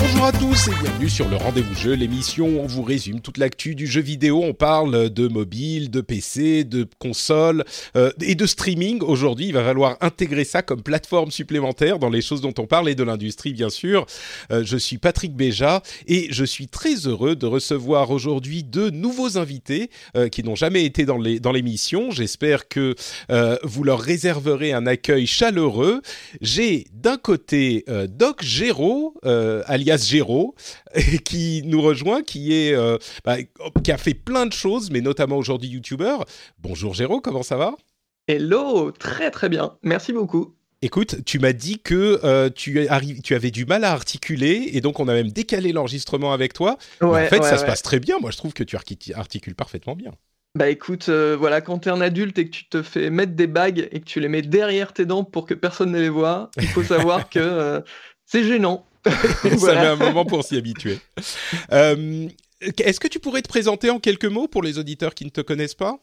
Bonjour à tous et bienvenue sur le Rendez-vous Jeu, l'émission où on vous résume toute l'actu du jeu vidéo. On parle de mobile, de PC, de console euh, et de streaming. Aujourd'hui, il va falloir intégrer ça comme plateforme supplémentaire dans les choses dont on parle et de l'industrie, bien sûr. Euh, je suis Patrick Béja et je suis très heureux de recevoir aujourd'hui deux nouveaux invités euh, qui n'ont jamais été dans l'émission. Dans J'espère que euh, vous leur réserverez un accueil chaleureux. J'ai d'un côté euh, Doc Géraud, alias Géraud, qui nous rejoint, qui est euh, bah, qui a fait plein de choses, mais notamment aujourd'hui youtubeur. Bonjour Géraud, comment ça va? Hello, très très bien, merci beaucoup. Écoute, tu m'as dit que euh, tu, tu, avais du mal à articuler et donc on a même décalé l'enregistrement avec toi. en fait, ça se passe très bien. Moi, je trouve que tu articules parfaitement bien. Bah écoute, euh, voilà, quand t'es un adulte et que tu te fais mettre des bagues et que tu les mets derrière tes dents pour que personne ne les voit, il faut savoir que c'est gênant. Ça met un moment pour s'y habituer. Euh, est-ce que tu pourrais te présenter en quelques mots pour les auditeurs qui ne te connaissent pas?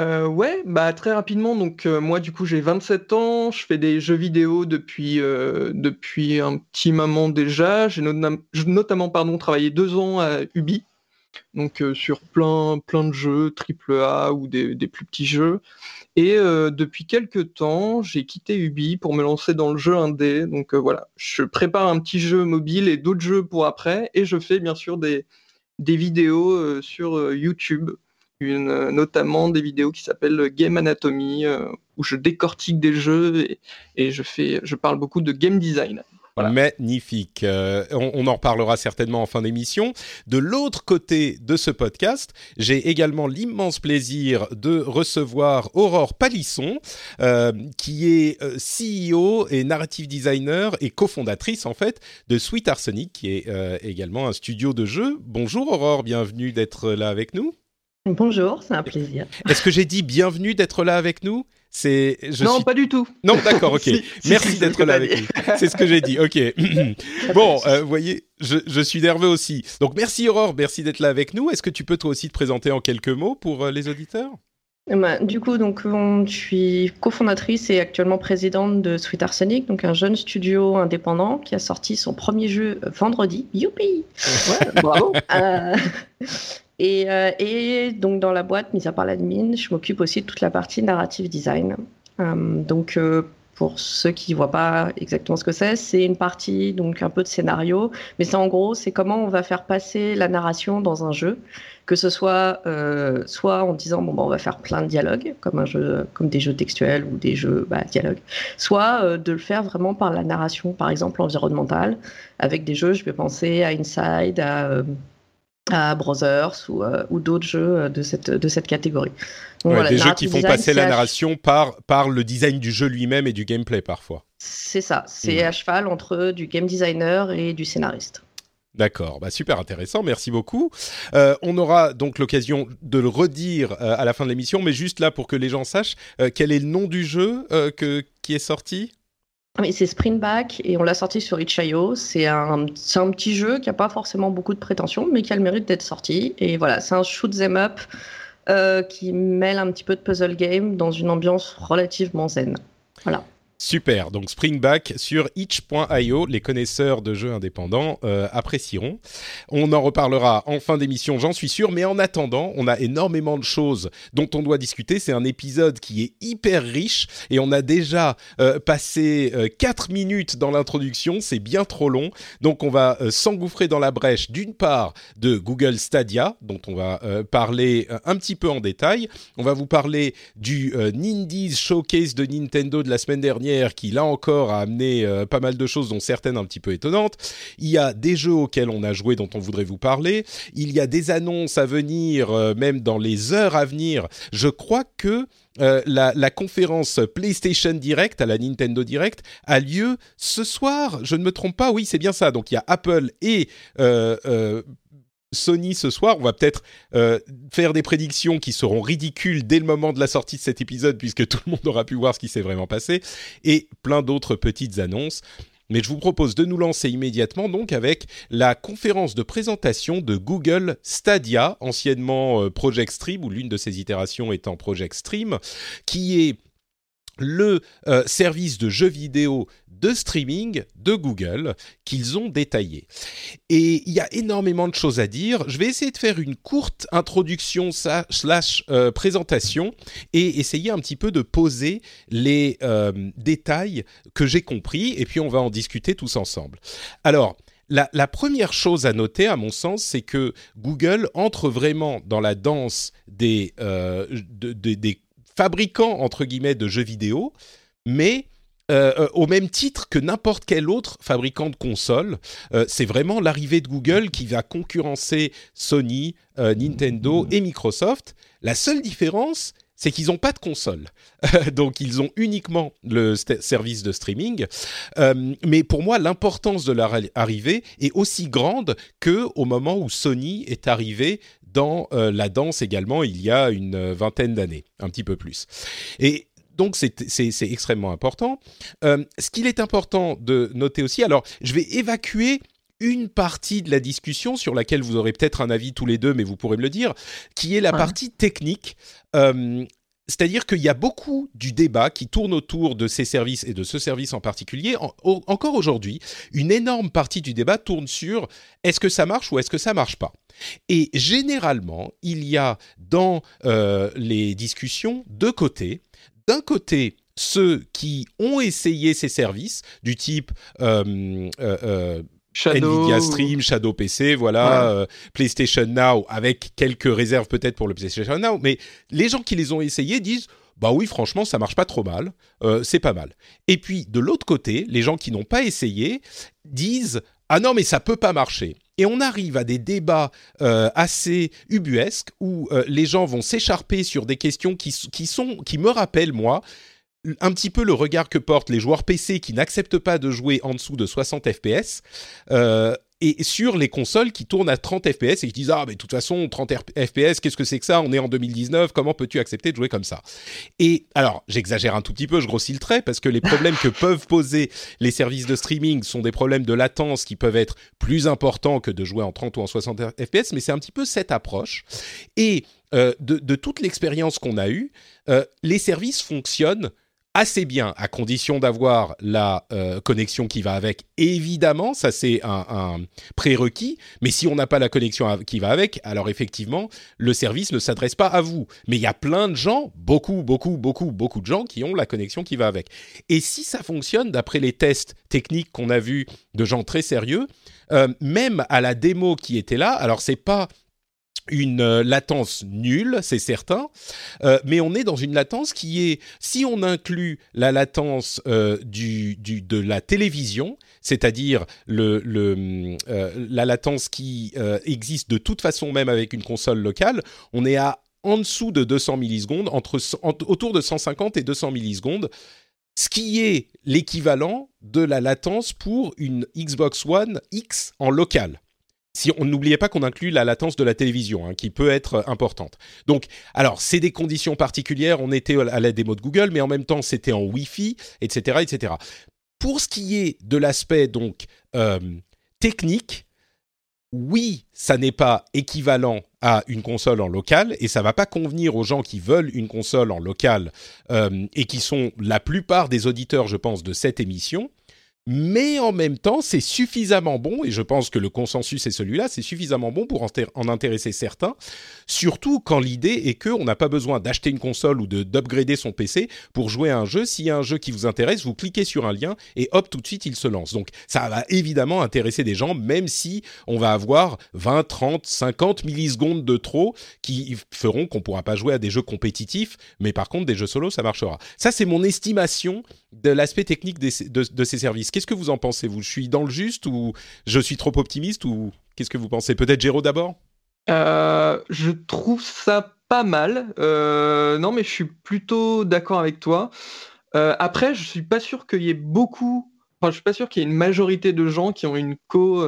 Euh, ouais, bah très rapidement. Donc euh, moi du coup j'ai 27 ans, je fais des jeux vidéo depuis depuis un petit moment déjà. J'ai notamment pardon travaillé deux ans à Ubi, donc sur plein plein de jeux AAA ou des, plus petits jeux. Et euh, depuis quelques temps, j'ai quitté Ubi pour me lancer dans le jeu indé. Donc euh, voilà, je prépare un petit jeu mobile et d'autres jeux pour après. Et je fais bien sûr des, vidéos euh, sur YouTube, notamment des vidéos qui s'appellent Game Anatomy, où je décortique des jeux et, et, je, fais, je parle beaucoup de game design. Magnifique. Euh, on, en reparlera certainement en fin d'émission. De l'autre côté de ce podcast, j'ai également l'immense plaisir de recevoir Aurore Palisson, euh, qui est euh, CEO et narrative designer et cofondatrice en fait de Sweet Arsenic, qui est également un studio de jeux. Bonjour Aurore, bienvenue d'être là avec nous. Bonjour, c'est un plaisir. Est-ce que j'ai dit bienvenue d'être là avec nous? C'est non, pas du tout. Non, d'accord, ok. Merci d'être là avec nous. C'est ce que j'ai dit. Ok. bon, euh, vous voyez, je, je, suis nerveux aussi. Donc merci Aurore, merci d'être là avec nous. Est-ce que tu peux toi aussi te présenter en quelques mots pour euh, les auditeurs? Bah, du coup, donc, je suis cofondatrice et actuellement présidente de Sweet Arsenic, donc un jeune studio indépendant qui a sorti son premier jeu euh, vendredi. Youpi ouais, Bravo Euh, et, donc dans la boîte, mis à part l'admin, je m'occupe aussi de toute la partie narrative design. Euh, donc euh, pour ceux qui ne voient pas exactement ce que c'est, c'est une partie donc un peu de scénario, mais c'est en gros c'est comment on va faire passer la narration dans un jeu, que ce soit soit en disant bon bah, on va faire plein de dialogues comme un jeu comme des jeux textuels ou des jeux bah, dialogues, soit de le faire vraiment par la narration par exemple environnementale. Avec des jeux je vais penser à Inside à à Brothers ou, euh, ou d'autres jeux euh, de cette, de cette catégorie. des jeux qui font passer la narration par, par le design du jeu lui-même et du gameplay parfois. C'est ça, c'est à cheval entre du game designer et du scénariste. D'accord, bah super intéressant, merci beaucoup. Euh, on aura donc l'occasion de le redire à la fin de l'émission, mais juste là pour que les gens sachent, quel est le nom du jeu que, qui est sorti? C'est Sprintback et on l'a sorti sur itch.io. C'est un, un, petit jeu qui n'a pas forcément beaucoup de prétention, mais qui a le mérite d'être sorti. Et voilà, c'est un shoot them up euh, qui mêle un petit peu de puzzle game dans une ambiance relativement zen. Voilà. Super, donc Springback sur itch.io, les connaisseurs de jeux indépendants euh, apprécieront. On en reparlera en fin d'émission, j'en suis sûr, mais en attendant, on a énormément de choses dont on doit discuter. C'est un épisode qui est hyper riche et on a déjà euh, passé euh, 4 minutes dans l'introduction, c'est bien trop long. Donc on va euh, s'engouffrer dans la brèche d'une part de Google Stadia, dont on va parler un petit peu en détail. On va vous parler du Nindies Showcase de Nintendo de la semaine dernière qui, là encore, a amené pas mal de choses, dont certaines un petit peu étonnantes. Il y a des jeux auxquels on a joué, dont on voudrait vous parler. Il y a des annonces à venir, même dans les heures à venir. Je crois que euh, la, conférence PlayStation Direct à la Nintendo Direct a lieu ce soir. Je ne me trompe pas, oui, c'est bien ça. Donc il y a Apple et euh, euh, Sony ce soir. On va peut-être faire des prédictions qui seront ridicules dès le moment de la sortie de cet épisode, puisque tout le monde aura pu voir ce qui s'est vraiment passé, et plein d'autres petites annonces. Mais je vous propose de nous lancer immédiatement donc avec la conférence de présentation de Google Stadia, anciennement euh, Project Stream, ou l'une de ses itérations étant Project Stream, qui est le euh, service de jeux vidéo de streaming de Google qu'ils ont détaillé. Et il y a énormément de choses à dire. Je vais essayer de faire une courte introduction slash euh, présentation et essayer un petit peu de poser les euh, détails que j'ai compris et puis on va en discuter tous ensemble. Alors, la, première chose à noter, à mon sens, c'est que Google entre vraiment dans la danse des, des fabricant entre guillemets de jeux vidéo, mais euh, euh, au même titre que n'importe quel autre fabricant de consoles. Euh, c'est vraiment l'arrivée de Google qui va concurrencer Sony, Nintendo et Microsoft. La seule différence, c'est qu'ils n'ont pas de console. Donc ils ont uniquement le service de streaming. mais pour moi, l'importance de leur arrivée est aussi grande que au moment où Sony est arrivé dans la danse également il y a une vingtaine d'années, un petit peu plus. Et donc c'est extrêmement important. Euh, ce qu'il est important de noter aussi, alors je vais évacuer une partie de la discussion sur laquelle vous aurez peut-être un avis tous les deux, mais vous pourrez me le dire, qui est la partie technique. c'est-à-dire qu'il y a beaucoup du débat qui tourne autour de ces services et de ce service en particulier. encore aujourd'hui, une énorme partie du débat tourne sur est-ce que ça marche ou est-ce que ça marche pas. Et généralement, il y a dans euh, les discussions deux côtés. D'un côté, ceux qui ont essayé ces services du type euh, euh, Nvidia Stream, Shadow PC, voilà, PlayStation Now, avec quelques réserves peut-être pour le PlayStation Now, mais les gens qui les ont essayés disent bah oui, franchement, ça marche pas trop mal, c'est pas mal. Et puis de l'autre côté, les gens qui n'ont pas essayé disent ah non mais ça peut pas marcher. Et on arrive à des débats euh, assez ubuesques où euh, les gens vont s'écharper sur des questions qui, qui, sont, qui me rappellent, moi, un petit peu le regard que portent les joueurs PC qui n'acceptent pas de jouer en dessous de 60 FPS. Euh, et sur les consoles qui tournent à 30 FPS et qui disent ah mais de toute façon 30 FPS qu'est-ce que c'est que ça? On est en 2019 comment peux-tu accepter de jouer comme ça? Et alors j'exagère un tout petit peu je grossis le trait parce que les problèmes que peuvent poser les services de streaming sont des problèmes de latence qui peuvent être plus importants que de jouer en 30 ou en 60 FPS mais c'est un petit peu cette approche. Et euh, de, toute l'expérience qu'on a eue euh, les services fonctionnent assez bien, à condition d'avoir la euh, connexion qui va avec. Évidemment, ça c'est un, prérequis, mais si on n'a pas la connexion qui va avec, alors effectivement, le service ne s'adresse pas à vous. Mais il y a plein de gens, beaucoup, beaucoup, beaucoup, beaucoup de gens qui ont la connexion qui va avec. Et si ça fonctionne, d'après les tests techniques qu'on a vus de gens très sérieux, euh, même à la démo qui était là, alors c'est pas une euh, latence nulle, c'est certain, euh, mais on est dans une latence qui est, si on inclut la latence euh, du, de la télévision, c'est-à-dire la latence qui existe de toute façon même avec une console locale, on est à en dessous de 200 millisecondes, autour de 150 et 200 millisecondes, ce qui est l'équivalent de la latence pour une Xbox One X en local si on n'oubliait pas qu'on inclut la latence de la télévision, hein, qui peut être importante. Donc, alors, c'est des conditions particulières. On était à la démo de Google, mais en même temps, c'était en Wi-Fi, etc., etc. Pour ce qui est de l'aspect donc euh, technique, oui, ça n'est pas équivalent à une console en local et ça va pas convenir aux gens qui veulent une console en local euh, et qui sont la plupart des auditeurs, je pense, de cette émission mais en même temps, c'est suffisamment bon, et je pense que le consensus est celui-là, c'est suffisamment bon pour en, intéresser certains, surtout quand l'idée est qu'on n'a pas besoin d'acheter une console ou d'upgrader son PC pour jouer à un jeu. S'il y a un jeu qui vous intéresse, vous cliquez sur un lien et hop, tout de suite, il se lance. Donc ça va évidemment intéresser des gens, même si on va avoir 20, 30, 50 millisecondes de trop qui feront qu'on ne pourra pas jouer à des jeux compétitifs, mais par contre, des jeux solo, ça marchera. Ça, c'est mon estimation de l'aspect technique de, ces services. Qu'est-ce que vous en pensez? Vous, je suis dans le juste ou je suis trop optimiste ou qu'est-ce que vous pensez? Peut-être Géraud d'abord? Euh, Je trouve ça pas mal. Euh, non, mais je suis plutôt d'accord avec toi. Euh, après, je suis pas sûr qu'il y ait beaucoup. Enfin, je suis pas sûr qu'il y ait une majorité de gens qui ont une co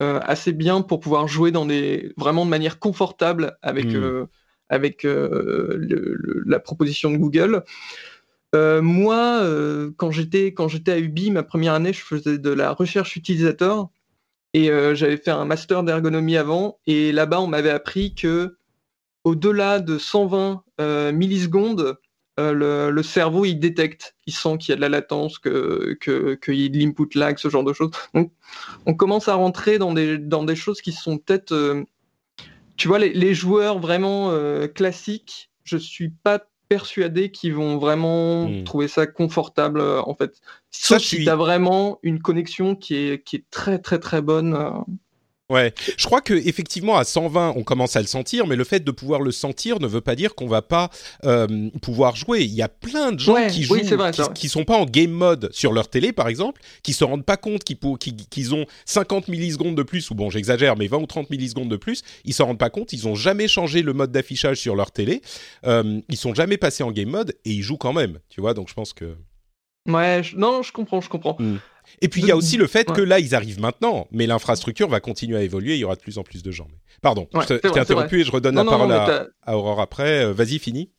assez bien pour pouvoir jouer dans des vraiment de manière confortable avec hmm. avec la proposition de Google. Euh, moi, euh, quand j'étais quand j'étais à Ubi, ma première année, je faisais de la recherche utilisateur et euh, j'avais fait un master d'ergonomie avant. Et là-bas, on m'avait appris que au-delà de 120 millisecondes, le, cerveau il détecte, il sent qu'il y a de la latence, que qu'il y a de l'input lag, ce genre de choses. Donc, on commence à rentrer dans des dans des choses qui sont peut-être, tu vois, les, les joueurs vraiment classiques. Je suis pas persuadé qu'ils vont vraiment hmm. trouver ça confortable euh, en fait. Sauf si tu as vraiment une connexion qui est, qui est très très très bonne. Ouais, je crois que effectivement à 120 on commence à le sentir, mais le fait de pouvoir le sentir ne veut pas dire qu'on va pas euh, pouvoir jouer. Il y a plein de gens qui jouent, qui, sont pas en game mode sur leur télé par exemple, qui se rendent pas compte qu'ils ont 50 millisecondes de plus ou bon j'exagère, mais 20 ou 30 millisecondes de plus, ils s'en rendent pas compte. Ils ont jamais changé le mode d'affichage sur leur télé, euh, ils sont jamais passés en game mode et ils jouent quand même, tu vois. Donc je pense que Ouais, non, je comprends, je comprends. Hmm. Et puis il y a aussi le fait que là, ils arrivent maintenant, mais l'infrastructure va continuer à évoluer, il y aura de plus en plus de gens. Pardon, je t'ai interrompu et je redonne la parole à, Aurore après. Euh, vas-y, fini.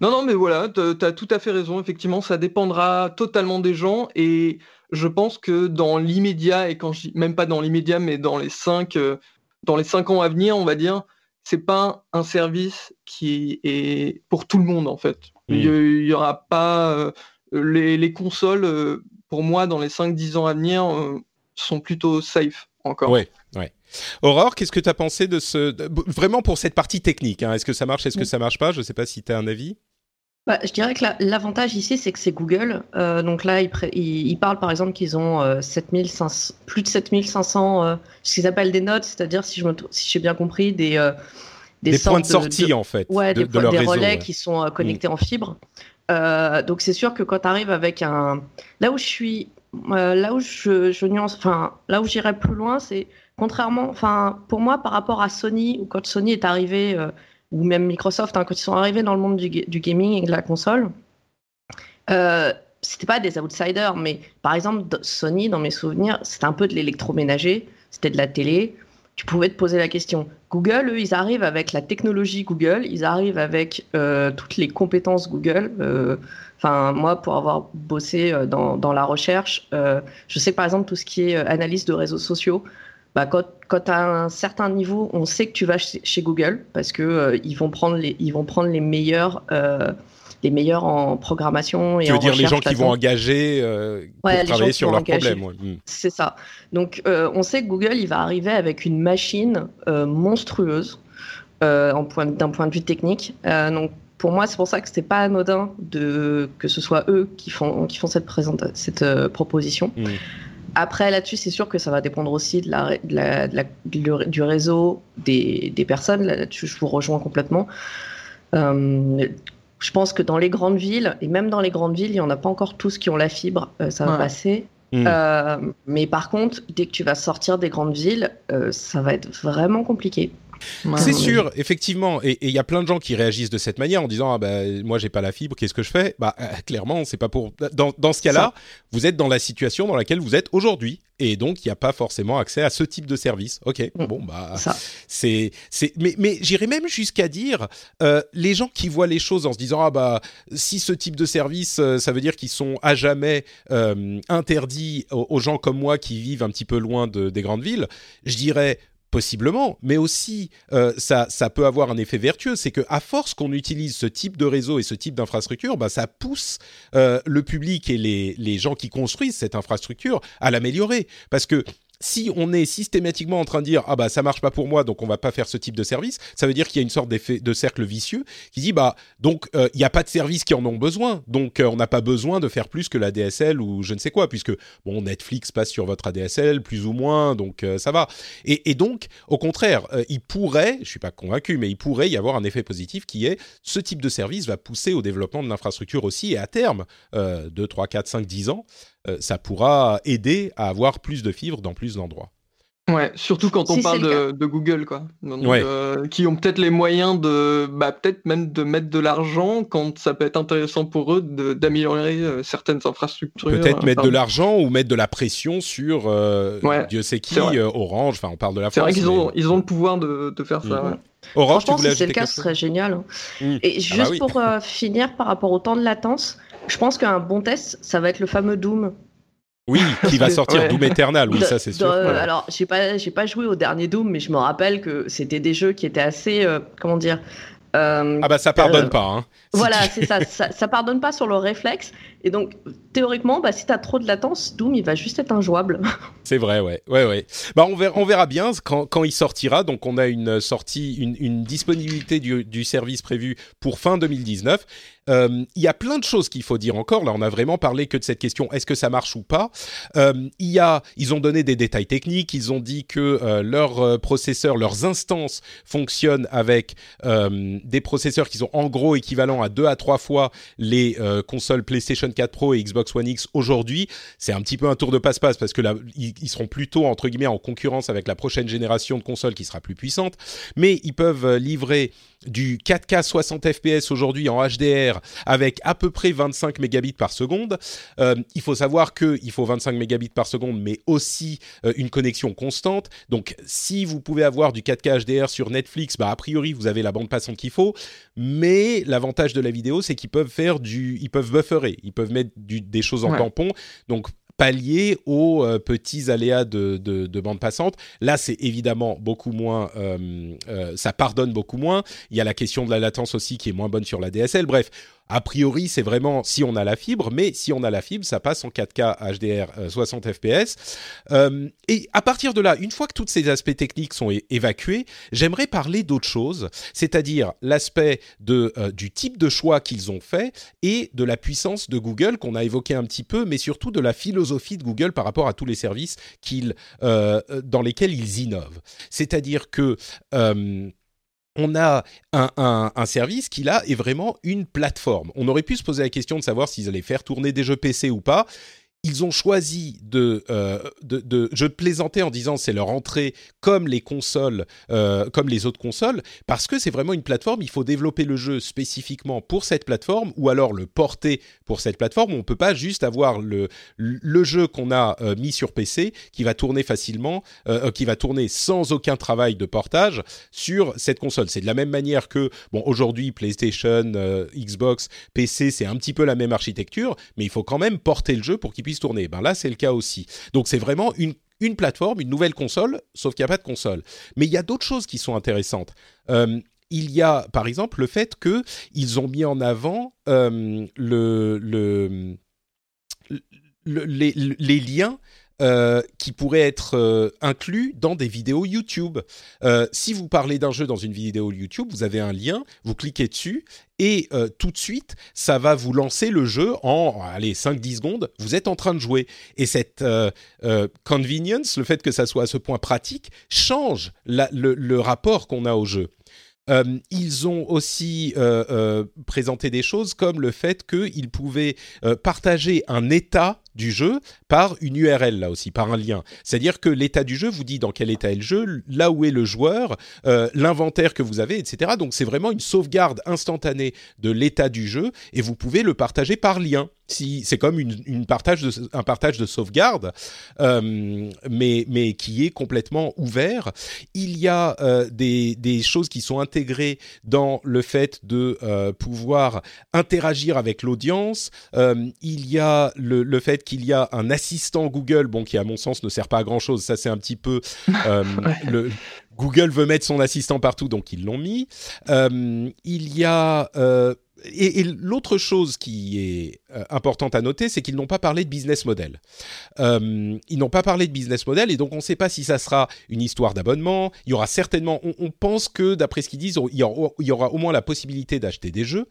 Non, non, mais voilà, tu as tout à fait raison. Effectivement, ça dépendra totalement des gens. Et je pense que dans l'immédiat, et quand je dis même pas dans l'immédiat, mais dans les cinq, euh, dans les cinq ans à venir, on va dire, c'est pas un service qui est pour tout le monde en fait. Hmm. Il y, aura pas euh, les, les, consoles pour moi, dans les 5-10 ans à venir, euh, sont plutôt safe encore. Ouais, ouais. Aurore, qu'est-ce que tu as pensé de ce. Vraiment pour cette partie technique, hein, est-ce que ça marche, est-ce que ça marche pas? Je ne sais pas si tu as un avis. Bah, je dirais que l'avantage ici, c'est que c'est Google. Euh, donc là, ils, il, parlent par exemple qu'ils ont euh, plus de 7500, ce qu'ils appellent des notes, c'est-à-dire, si j'ai si bien compris, des. des, points de sortie, en fait. Ouais, de, des, relais qui sont connectés mm. en fibre. Euh, donc c'est sûr que quand tu arrives avec un, là où je suis, euh, là où je, nuance, enfin là où j'irai plus loin, c'est contrairement, enfin pour moi par rapport à Sony ou quand Sony est arrivé euh, ou même Microsoft hein, quand ils sont arrivés dans le monde du, du gaming et de la console, c'était pas des outsiders, mais par exemple Sony dans mes souvenirs c'était un peu de l'électroménager, c'était de la télé, tu pouvais te poser la question. Google, eux, ils arrivent avec la technologie Google, ils arrivent avec euh, toutes les compétences Google. Euh, enfin, moi, pour avoir bossé euh, dans, dans la recherche, je sais par exemple tout ce qui est analyse de réseaux sociaux. Bah, quand, quand tu as un certain niveau, on sait que tu vas chez, chez Google parce que ils vont prendre les, ils vont prendre les meilleurs les meilleurs en programmation et tu veux dire les gens qui vont engager euh, pour travailler sur leurs problèmes. Hmm. C'est ça. Donc euh, on sait que Google il va arriver avec une machine euh, monstrueuse d'un point, point de vue technique. donc pour moi c'est pour ça que c'est pas anodin de que ce soit eux qui font qui font cette cette proposition. Hmm. Après, là-dessus, c'est sûr que ça va dépendre aussi de la, de la, du réseau des, des personnes. Là-dessus, je vous rejoins complètement. Euh, je pense que dans les grandes villes, et même dans les grandes villes, il n'y en a pas encore tous qui ont la fibre, euh, ça va passer. Hmm. Euh, mais par contre, dès que tu vas sortir des grandes villes, euh, ça va être vraiment compliqué. C'est sûr, effectivement, et il y a plein de gens qui réagissent de cette manière en disant ah bah moi j'ai pas la fibre, qu'est-ce que je fais? Bah clairement, c'est pas pour. Dans, dans ce cas-là, vous êtes dans la situation dans laquelle vous êtes aujourd'hui, et donc il n'y a pas forcément accès à ce type de service. Ok, mm. bon bah c'est c'est mais mais j'irais même jusqu'à dire euh, les gens qui voient les choses en se disant ah bah si ce type de service euh, ça veut dire qu'ils sont à jamais euh, interdits aux, gens comme moi qui vivent un petit peu loin de, des grandes villes, je dirais Possiblement, mais aussi euh, ça, peut avoir un effet vertueux, c'est que à force qu'on utilise ce type de réseau et ce type d'infrastructure, bah, ça pousse euh, le public et les, les gens qui construisent cette infrastructure à l'améliorer. Parce que si on est systématiquement en train de dire ah bah ça marche pas pour moi donc on va pas faire ce type de service, ça veut dire qu'il y a une sorte d'effet de cercle vicieux qui dit bah donc il n'y a pas de services qui en ont besoin. Donc on n'a pas besoin de faire plus que la DSL ou je ne sais quoi puisque bon Netflix passe sur votre ADSL plus ou moins donc ça va. Et, et, donc au contraire il pourrait je suis pas convaincu mais il pourrait y avoir un effet positif qui est ce type de service va pousser au développement de l'infrastructure aussi et à terme euh, 2, 3, 4, 5, 10 ans euh, ça pourra aider à avoir plus de fibres dans plus d'endroits. Ouais, surtout quand on parle de, Google, quoi. Euh, qui ont peut-être les moyens de, bah, peut-être même de mettre de l'argent quand ça peut être intéressant pour eux d'améliorer euh, certaines infrastructures. Peut-être mettre de l'argent ou mettre de la pression sur Dieu sait qui, Orange. Enfin, on parle de la. C'est vrai qu'ils ont, ils ont le pouvoir de, faire ça. Mm. Orange, tu voulais si c'est le cas, ce serait génial. Hein. Mm. Et ah juste bah pour finir par rapport au temps de latence, je pense qu'un bon test, ça va être le fameux Doom. Oui, qui va sortir Doom Eternal, oui, ça c'est sûr. Alors, j'ai pas, j'ai pas joué au dernier Doom, mais je me rappelle que c'était des jeux qui étaient assez, euh, comment dire. Euh, ah bah ça pardonne euh, pas. Hein, voilà, c'est ça, ça, ça, pardonne pas sur le réflexe. Et donc théoriquement, bah, si t'as trop de latence, Doom il va juste être injouable. C'est vrai, ouais, ouais, ouais. Bah on verra, on verra bien quand, quand il sortira. Donc on a une sortie, une, une disponibilité du, du service prévu pour fin 2019. Euh, il y a plein de choses qu'il faut dire encore. Là, on a vraiment parlé que de cette question est-ce que ça marche ou pas? Euh, Il y a, ils ont donné des détails techniques. Ils ont dit que euh, leurs processeurs, leurs instances fonctionnent avec des processeurs qui sont en gros équivalents à deux à trois fois les consoles PlayStation 4 Pro et Xbox One X aujourd'hui. C'est un petit peu un tour de passe-passe parce que seront plutôt entre en concurrence avec la prochaine génération de consoles qui sera plus puissante. Mais ils peuvent livrer du 4K 60 fps aujourd'hui en HDR avec à peu près 25 mégabits par seconde. Euh, il faut savoir qu'il faut 25 mégabits par seconde, mais aussi euh, une connexion constante. Donc, si vous pouvez avoir du 4K HDR sur Netflix, bah, a priori, vous avez la bande passante qu'il faut. Mais l'avantage de la vidéo, c'est qu'ils peuvent faire du, ils peuvent bufferer, ils peuvent mettre des choses en tampon. Donc, pallier aux euh, petits aléas de, de, bande passante. Là, c'est évidemment beaucoup moins, euh, euh, ça pardonne beaucoup moins. Il y a la question de la latence aussi qui est moins bonne sur la DSL. Bref, a priori, c'est vraiment si on a la fibre, mais si on a la fibre, ça passe en 4K HDR 60 fps. et à partir de là, une fois que tous ces aspects techniques sont évacués, j'aimerais parler d'autre chose, c'est-à-dire l'aspect euh, du type de choix qu'ils ont fait et de la puissance de Google qu'on a évoqué un petit peu, mais surtout de la philosophie de Google par rapport à tous les services qu'ils euh, dans lesquels ils innovent. C'est-à-dire que euh, on a un, service qui là est vraiment une plateforme. On aurait pu se poser la question de savoir s'ils allaient faire tourner des jeux PC ou pas ils ont choisi de, euh, de, de, je plaisantais en disant c'est leur entrée comme les consoles, euh, comme les autres consoles, parce que c'est vraiment une plateforme. Il faut développer le jeu spécifiquement pour cette plateforme, ou alors le porter pour cette plateforme. On peut pas juste avoir le le jeu qu'on a euh, mis sur PC qui va tourner facilement, qui va tourner sans aucun travail de portage sur cette console. C'est de la même manière que bon aujourd'hui PlayStation, Xbox, PC, c'est un petit peu la même architecture, mais il faut quand même porter le jeu pour qu'il tourner. Ben là, c'est le cas aussi. Donc c'est vraiment une, une plateforme, une nouvelle console, sauf qu'il n'y a pas de console. Mais il y a d'autres choses qui sont intéressantes. Euh, il y a, par exemple, le fait qu'ils ont mis en avant euh, le, le, les, les, liens euh, qui pourraient être euh, inclus dans des vidéos YouTube. Euh, si vous parlez d'un jeu dans une vidéo YouTube, vous avez un lien, vous cliquez dessus et tout de suite, ça va vous lancer le jeu en allez 5-10 secondes. Vous êtes en train de jouer et cette convenience, le fait que ça soit à ce point pratique, change le, rapport qu'on a au jeu. ils ont aussi présenté des choses comme le fait qu'ils pouvaient partager un état du jeu par une URL là aussi, par un lien. C'est-à-dire que l'état du jeu vous dit dans quel état est le jeu, là où est le joueur, euh, l'inventaire que vous avez, etc. Donc c'est vraiment une sauvegarde instantanée de l'état du jeu et vous pouvez le partager par lien. Si c'est comme une, partage de, un partage de sauvegarde, euh, mais, mais qui est complètement ouvert. Il y a euh, des, des, choses qui sont intégrées dans le fait de pouvoir interagir avec l'audience. il y a le, le fait qu'il y a un assistant Google, bon, qui à mon sens ne sert pas à grand chose. Ça, c'est un petit peu euh, le Google veut mettre son assistant partout, donc ils l'ont mis. Euh, il y a et, l'autre chose qui est euh, importante à noter, c'est qu'ils n'ont pas parlé de business model. Euh, ils n'ont pas parlé de business model et donc on ne sait pas si ça sera une histoire d'abonnement. Il y aura certainement, on, pense que d'après ce qu'ils disent, il y, aura, au moins la possibilité d'acheter des jeux,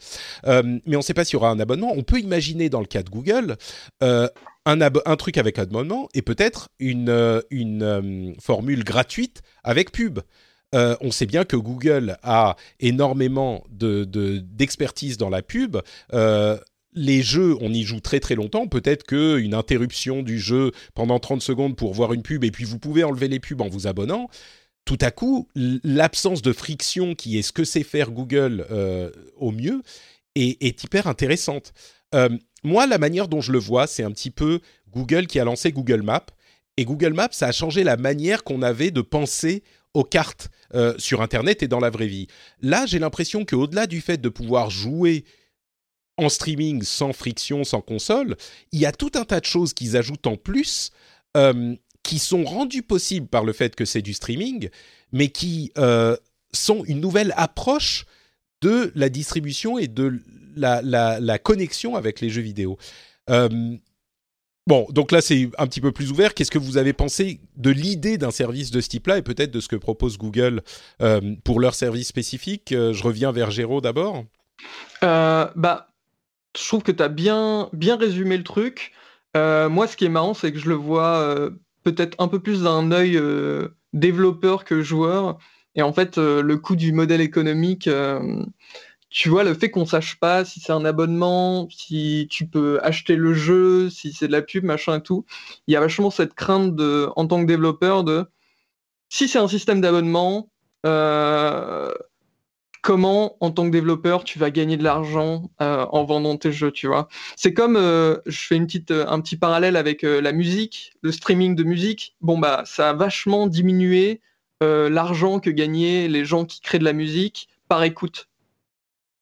euh, mais on ne sait pas s'il y aura un abonnement. On peut imaginer dans le cas de Google un, truc avec abonnement et peut-être une formule gratuite avec pub. Euh, on sait bien que Google a énormément d'expertise dans la pub. Euh, les jeux, on y joue très très longtemps. Peut-être qu'une interruption du jeu pendant 30 secondes pour voir une pub et puis vous pouvez enlever les pubs en vous abonnant. Tout à coup, l'absence de friction qui est ce que sait faire Google euh, au mieux est, est hyper intéressante. moi, la manière dont je le vois, c'est un petit peu Google qui a lancé Google Maps. Et Google Maps, ça a changé la manière qu'on avait de penser aux cartes euh, sur Internet et dans la vraie vie. Là, j'ai l'impression qu'au-delà du fait de pouvoir jouer en streaming sans friction, sans console, il y a tout un tas de choses qu'ils ajoutent en plus euh, qui sont rendues possibles par le fait que c'est du streaming, mais qui euh, sont une nouvelle approche de la distribution et de la, la connexion avec les jeux vidéo. Bon, donc là c'est un petit peu plus ouvert. Qu'est-ce que vous avez pensé de l'idée d'un service de ce type-là et peut-être de ce que propose Google euh, pour leur service spécifique? Euh, Je reviens vers Géraud d'abord. Euh, bah, je trouve que tu as bien, bien résumé le truc. moi, ce qui est marrant, c'est que je le vois peut-être un peu plus d'un œil développeur que joueur. Et en fait, le coût du modèle économique tu vois, le fait qu'on sache pas si c'est un abonnement, si tu peux acheter le jeu, si c'est de la pub, machin et tout, il y a vachement cette crainte de, en tant que développeur de si c'est un système d'abonnement, euh, comment en tant que développeur tu vas gagner de l'argent euh, en vendant tes jeux, tu vois. C'est comme, euh, je fais une petite, un petit parallèle avec la musique, le streaming de musique. Bon bah ça a vachement diminué l'argent que gagnaient les gens qui créent de la musique par écoute.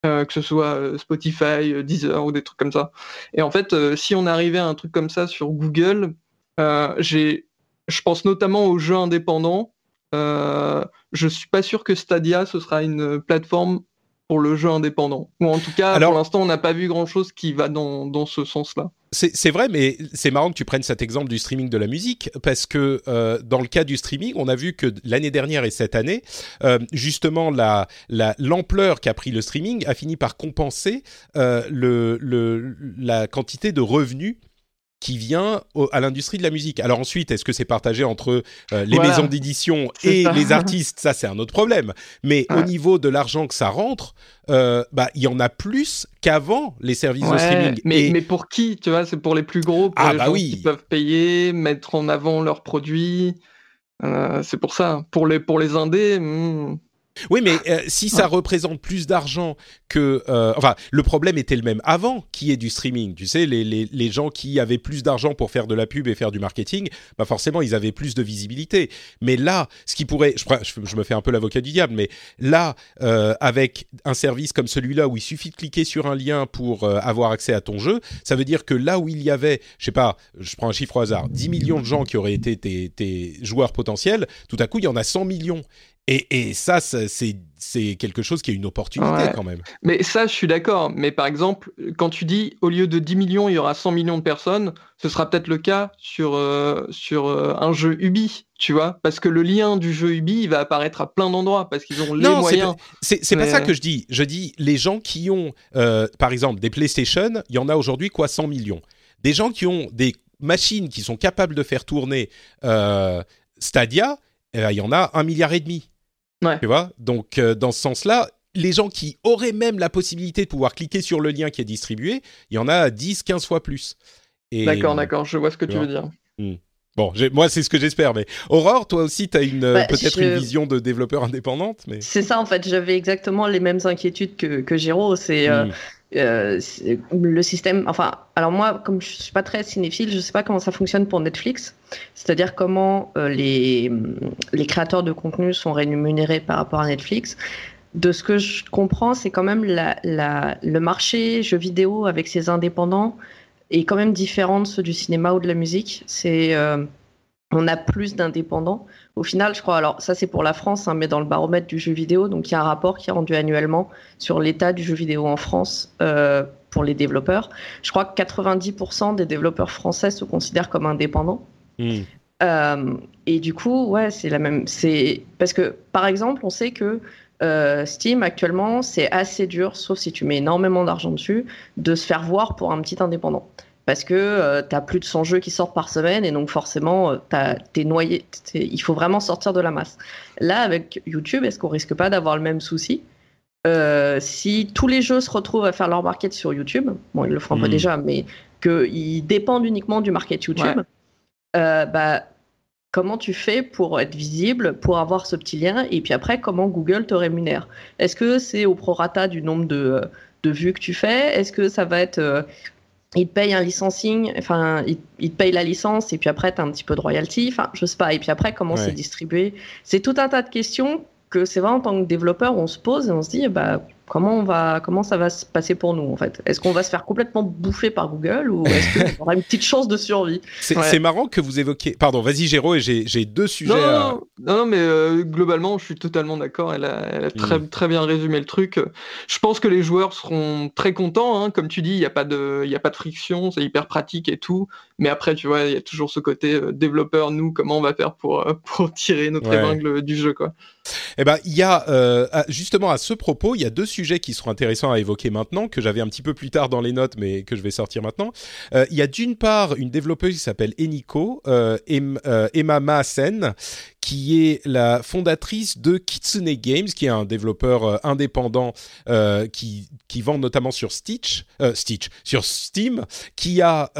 Euh, que ce soit euh, Spotify, euh, Deezer ou des trucs comme ça. Et en fait, si on arrivait à un truc comme ça sur Google, j'ai, je pense notamment aux jeux indépendants. je suis pas sûr que Stadia ce sera une plateforme pour le jeu indépendant. Ou en tout cas, pour l'instant, on n'a pas vu grand-chose qui va dans, dans ce sens-là. C'est vrai, mais c'est marrant que tu prennes cet exemple du streaming de la musique, parce que euh, dans le cas du streaming, on a vu que l'année dernière et cette année, euh, justement, l'ampleur la, qu'a pris le streaming a fini par compenser euh, le, le, la quantité de revenus qui vient à l'industrie de la musique. Alors ensuite, est-ce que c'est partagé entre euh, les maisons d'édition et les artistes? Ça, c'est un autre problème. Mais au niveau de l'argent que ça rentre, euh, bah il y en a plus qu'avant les services de streaming. Mais, mais pour qui Tu vois, c'est pour les plus gros, pour ah, les bah gens qui peuvent payer, mettre en avant leurs produits. Euh, c'est pour ça. Pour les pour les indés. Hmm, oui, mais euh, si ça représente plus d'argent que... Euh, enfin, le problème était le même avant qui est du streaming. Tu sais, les, les, les gens qui avaient plus d'argent pour faire de la pub et faire du marketing, bah forcément, ils avaient plus de visibilité. Mais là, ce qui pourrait... Je, je me fais un peu l'avocat du diable, mais là, euh, avec un service comme celui-là où il suffit de cliquer sur un lien pour avoir accès à ton jeu, ça veut dire que là où il y avait, je sais pas, je prends un chiffre au hasard, 10 millions de gens qui auraient été tes, tes joueurs potentiels, tout à coup, il y en a 100 millions. Et, ça, c'est quelque chose qui est une opportunité quand même. Mais ça, je suis d'accord. Mais par exemple, quand tu dis au lieu de 10 millions, il y aura 100 millions de personnes, ce sera peut-être le cas sur, euh, sur euh, un jeu Ubi, tu vois? Parce que le lien du jeu Ubi, il va apparaître à plein d'endroits parce qu'ils ont les moyens. C'est pas ça que je dis. Je dis les gens qui ont, euh, par exemple, des PlayStation, il y en a aujourd'hui quoi 100 millions. Des gens qui ont des machines qui sont capables de faire tourner Stadia, eh ben, il y en a un milliard et demi. Tu vois Donc, euh, dans ce sens-là, les gens qui auraient même la possibilité de pouvoir cliquer sur le lien qui est distribué, il y en a 10, 15 fois plus. D'accord, d'accord, je vois ce que tu, veux dire. Hmm. Bon, moi, c'est ce que j'espère. Mais Aurore, toi aussi, tu as une, bah, peut-être une vision de développeur indépendante. Mais... C'est ça, en fait. J'avais exactement les mêmes inquiétudes que, que Géraud. C'est. Euh, hmm. Euh, le système, enfin, alors moi, comme je suis pas très cinéphile, je sais pas comment ça fonctionne pour Netflix. C'est-à-dire comment euh, les, les créateurs de contenu sont rémunérés par rapport à Netflix. De ce que je comprends, c'est quand même le marché jeux vidéo avec ses indépendants est quand même différent de ceux du cinéma ou de la musique. C'est euh, on a plus d'indépendants. Au final, je crois, alors ça c'est pour la France, hein, mais dans le baromètre du jeu vidéo, donc il y a un rapport qui est rendu annuellement sur l'état du jeu vidéo en France euh, pour les développeurs. Je crois que 90% des développeurs français se considèrent comme indépendants. Hmm. Euh, et du coup, ouais, c'est la même. C'est parce que, par exemple, on sait que euh, Steam actuellement, c'est assez dur, sauf si tu mets énormément d'argent dessus, de se faire voir pour un petit indépendant parce que euh, tu as plus de 100 jeux qui sortent par semaine et donc forcément euh, t'es noyé. Il faut vraiment sortir de la masse. Là, avec YouTube, est-ce qu'on risque pas d'avoir le même souci? Euh, Si tous les jeux se retrouvent à faire leur market sur YouTube, bon, ils le feront pas hmm. déjà, mais qu'ils dépendent uniquement du market YouTube, bah, comment tu fais pour être visible, pour avoir ce petit lien et puis après, comment Google te rémunère? Est-ce que c'est au prorata du nombre de, de vues que tu fais? Est-ce que ça va être il te paye un licensing, enfin, il, te paye la licence et puis après, tu as un petit peu de royalty, enfin, je sais pas. Et puis après, comment c'est distribué? C'est tout un tas de questions que c'est vrai en tant que développeur, on se pose et on se dit, bah, comment on va, comment ça va se passer pour nous en fait? Est-ce qu'on va se faire complètement bouffer par Google ou est-ce qu'on aura une petite chance de survie? C'est marrant que vous évoquiez. Pardon, vas-y Géraud, et j'ai deux sujets. Non, non, mais euh, globalement, je suis totalement d'accord. Elle a, elle a très, mm. très bien résumé le truc. Je pense que les joueurs seront très contents. Hein. Comme tu dis, il n'y a pas de, il a pas de friction, c'est hyper pratique et tout. Mais après, tu vois, il y a toujours ce côté euh, développeur. Nous, comment on va faire pour, euh, pour tirer notre épingle du jeu, quoi Eh ben, il y a justement à ce propos, il y a deux sujets qui seront intéressants à évoquer maintenant, que j'avais un petit peu plus tard dans les notes, mais que je vais sortir maintenant. Euh, il y a d'une part une développeuse qui s'appelle Eniko, euh, euh, Emma Maassen, qui est la fondatrice de Kitsune Games, qui est un développeur indépendant qui, qui vend notamment sur Stitch, Stitch, sur Steam, qui a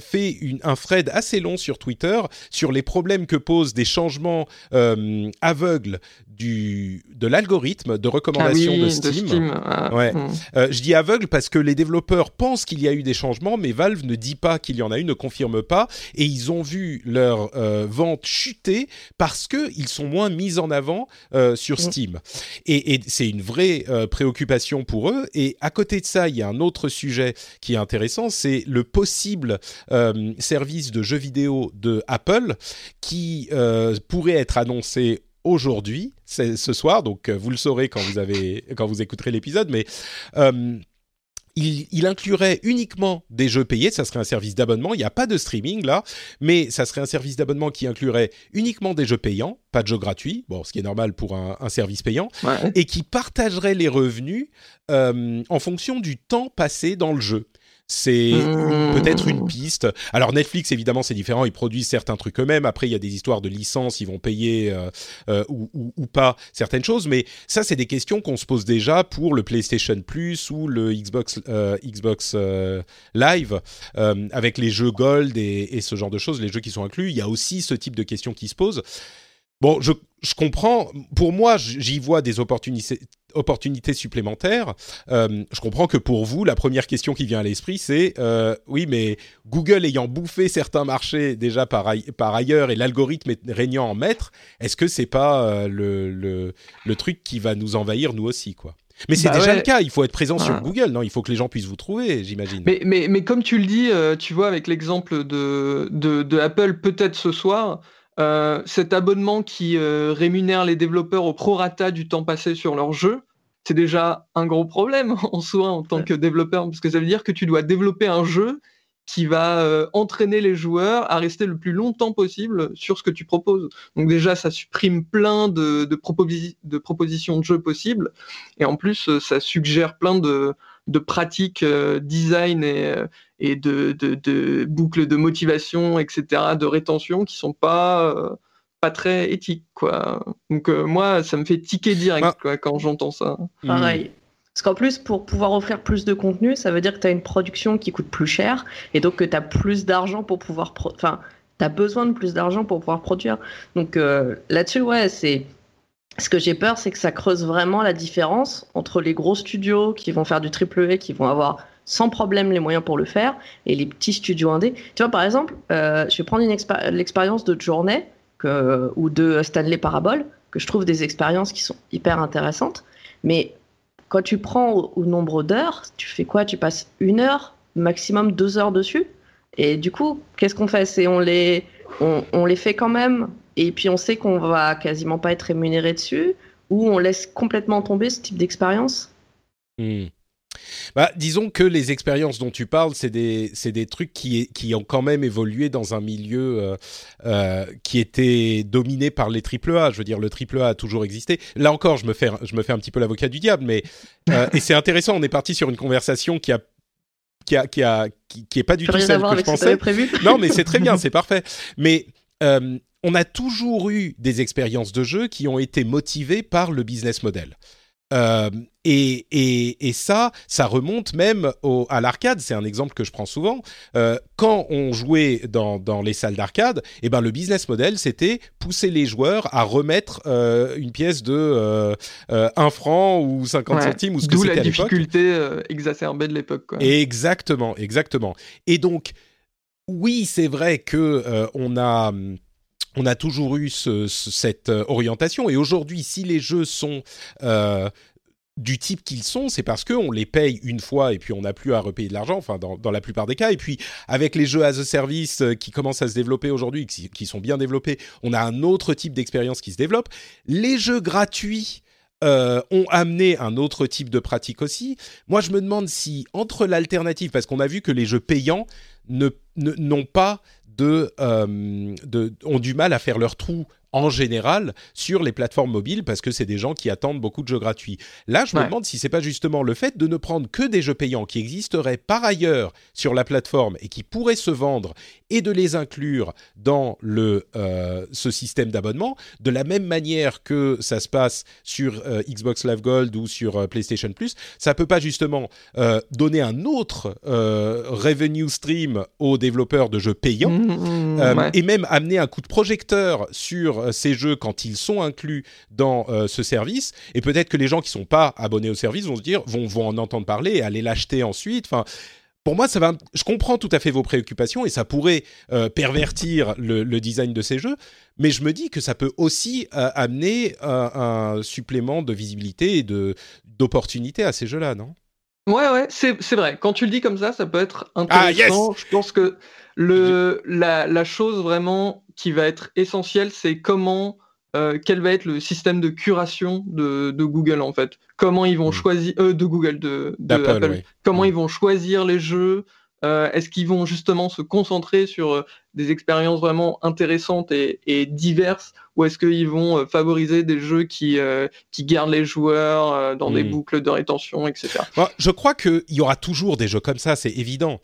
fait un thread assez long sur Twitter sur les problèmes que posent des changements aveugles du, de l'algorithme de recommandation ah de Steam. Ah, ouais. Euh, je dis aveugle parce que les développeurs pensent qu'il y a eu des changements, mais Valve ne dit pas qu'il y en a eu, ne confirme pas, et ils ont vu leur euh, vente chuter parce qu'ils sont moins mis en avant euh, sur hmm. Steam. Et, et c'est une vraie préoccupation pour eux. Et à côté de ça, il y a un autre sujet qui est intéressant, c'est le possible service de jeux vidéo de Apple qui pourrait être annoncé aujourd'hui, ce soir, donc euh, vous le saurez quand vous, avez, quand vous écouterez l'épisode, mais euh, il, inclurait uniquement des jeux payés, ça serait un service d'abonnement, il n'y a pas de streaming là, mais ça serait un service d'abonnement qui inclurait uniquement des jeux payants, pas de jeux gratuits, bon, ce qui est normal pour un, service payant, et qui partagerait les revenus euh, en fonction du temps passé dans le jeu. C'est mmh. peut-être une piste. Alors Netflix, évidemment, c'est différent. Ils produisent certains trucs eux-mêmes. Après, il y a des histoires de licence. Ils vont payer euh, euh, ou, ou, pas certaines choses. Mais ça, c'est des questions qu'on se pose déjà pour le PlayStation Plus ou le Xbox euh, Xbox Live avec les jeux Gold et, et, ce genre de choses, les jeux qui sont inclus. Il y a aussi ce type de questions qui se posent. Bon, je, je comprends. Pour moi, j'y vois des opportunités, opportunités supplémentaires. Euh, je comprends que pour vous, la première question qui vient à l'esprit, c'est euh, oui, mais Google ayant bouffé certains marchés déjà par, par ailleurs et l'algorithme régnant en maître, est-ce que c'est pas euh, le, le, le, truc qui va nous envahir nous aussi, quoi? Mais c'est bah déjà le cas, il faut être présent sur Google, non Il faut que les gens puissent vous trouver, j'imagine. Mais, mais, mais, comme tu le dis, tu vois, avec l'exemple de, de, de Apple, peut-être ce soir, euh, cet abonnement qui euh, rémunère les développeurs au prorata du temps passé sur leur jeu, c'est déjà un gros problème en soi en tant que développeur, parce que ça veut dire que tu dois développer un jeu qui va euh, entraîner les joueurs à rester le plus longtemps possible sur ce que tu proposes. Donc déjà, ça supprime plein de, de, de propositions de jeux possibles, et en plus, ça suggère plein de, de pratiques design et, et de, de, boucles de motivation, etc., de rétention qui sont pas euh, pas très éthiques, quoi. Donc euh, moi, ça me fait tiquer direct, bah. quoi, quand j'entends ça. Pareil. Parce qu'en plus, pour pouvoir offrir plus de contenu, ça veut dire que tu as une production qui coûte plus cher et donc que tu as plus d'argent pour pouvoir. Enfin, tu as besoin de plus d'argent pour pouvoir produire. Donc euh, là-dessus, ouais, c'est. Ce que j'ai peur, c'est que ça creuse vraiment la différence entre les gros studios qui vont faire du triple A, qui vont avoir sans problème les moyens pour le faire, et les petits studios indés. Tu vois, par exemple, euh, je vais prendre l'expérience de Journée ou de Stanley Parable, que je trouve des expériences qui sont hyper intéressantes, mais quand tu prends au, nombre d'heures, tu fais quoi? Tu passes une heure, maximum deux heures dessus, et du coup, qu'est-ce qu'on fait? C'est on les on, les fait quand même, et puis on sait qu'on va quasiment pas être rémunéré dessus, ou on laisse complètement tomber ce type d'expérience hmm. Bah, disons que les expériences dont tu parles, c'est des, des trucs qui, qui ont quand même évolué dans un milieu euh, euh, qui était dominé par les AAA. Je veux dire, le AAA a toujours existé. Là encore, je me fais, je me fais un petit peu l'avocat du diable, mais euh, et c'est intéressant. On est parti sur une conversation qui a qui a qui a qui, est pas du tout celle que je pensais. Prévu. Non, mais c'est très bien, c'est parfait. Mais on a toujours eu des expériences de jeu qui ont été motivées par le business model. Euh, et, et, et, ça, ça remonte même au, à l'arcade. C'est un exemple que je prends souvent. Euh, quand on jouait dans, dans les salles d'arcade, eh ben le business model, c'était pousser les joueurs à remettre euh, une pièce de euh, 1 euh, franc ou 50 centimes ou ce que c'était à l'époque. D'où la difficulté exacerbée de l'époque. Exactement, exactement. Et donc, oui, c'est vrai que on a on a toujours eu ce, cette euh, orientation. Et aujourd'hui, si les jeux sont euh, du type qu'ils sont, c'est parce qu'on les paye une fois et puis on n'a plus à repayer de l'argent, enfin dans, la plupart des cas. Et puis avec les jeux as a service euh, qui commencent à se développer aujourd'hui, qui, qui, sont bien développés, on a un autre type d'expérience qui se développe. Les jeux gratuits ont amené un autre type de pratique aussi. Moi, je me demande si entre l'alternative, parce qu'on a vu que les jeux payants n'ont ne, pas euh, de, ont du mal à faire leur trou en général sur les plateformes mobiles parce que c'est des gens qui attendent beaucoup de jeux gratuits. Là, je me demande si c'est pas justement le fait de ne prendre que des jeux payants qui existeraient par ailleurs sur la plateforme et qui pourraient se vendre et de les inclure dans le, euh, ce système d'abonnement de la même manière que ça se passe sur euh, Xbox Live Gold ou sur euh, PlayStation Plus. Ça peut pas justement donner un autre revenue stream aux développeurs de jeux payants mmh, mmh, et même amener un coup de projecteur sur euh, ces jeux quand ils sont inclus dans euh, ce service. Et peut-être que les gens qui sont pas abonnés au service vont se dire, vont, vont en entendre parler et aller l'acheter ensuite. Enfin, pour moi, ça va. Je comprends tout à fait vos préoccupations et ça pourrait euh, pervertir le, design de ces jeux, mais je me dis que ça peut aussi amener un supplément de visibilité et de d'opportunité à ces jeux-là, non? Ouais, ouais, c'est vrai. Quand tu le dis comme ça, ça peut être ah, intéressant. Je pense que le, la, la, chose vraiment qui va être essentielle, c'est comment, euh, quel va être le système de curation de, de Google en fait. Comment ils vont hmm. choisir, euh, de Google, de, Apple, comment hmm. ils vont choisir les jeux. Euh, Est-ce qu'ils vont justement se concentrer sur euh, des expériences vraiment intéressantes et, et diverses ou est-ce qu'ils vont euh, favoriser des jeux qui, euh, qui gardent les joueurs euh, dans des hmm. boucles de rétention, etc. je crois qu'il y aura toujours des jeux comme ça, c'est évident.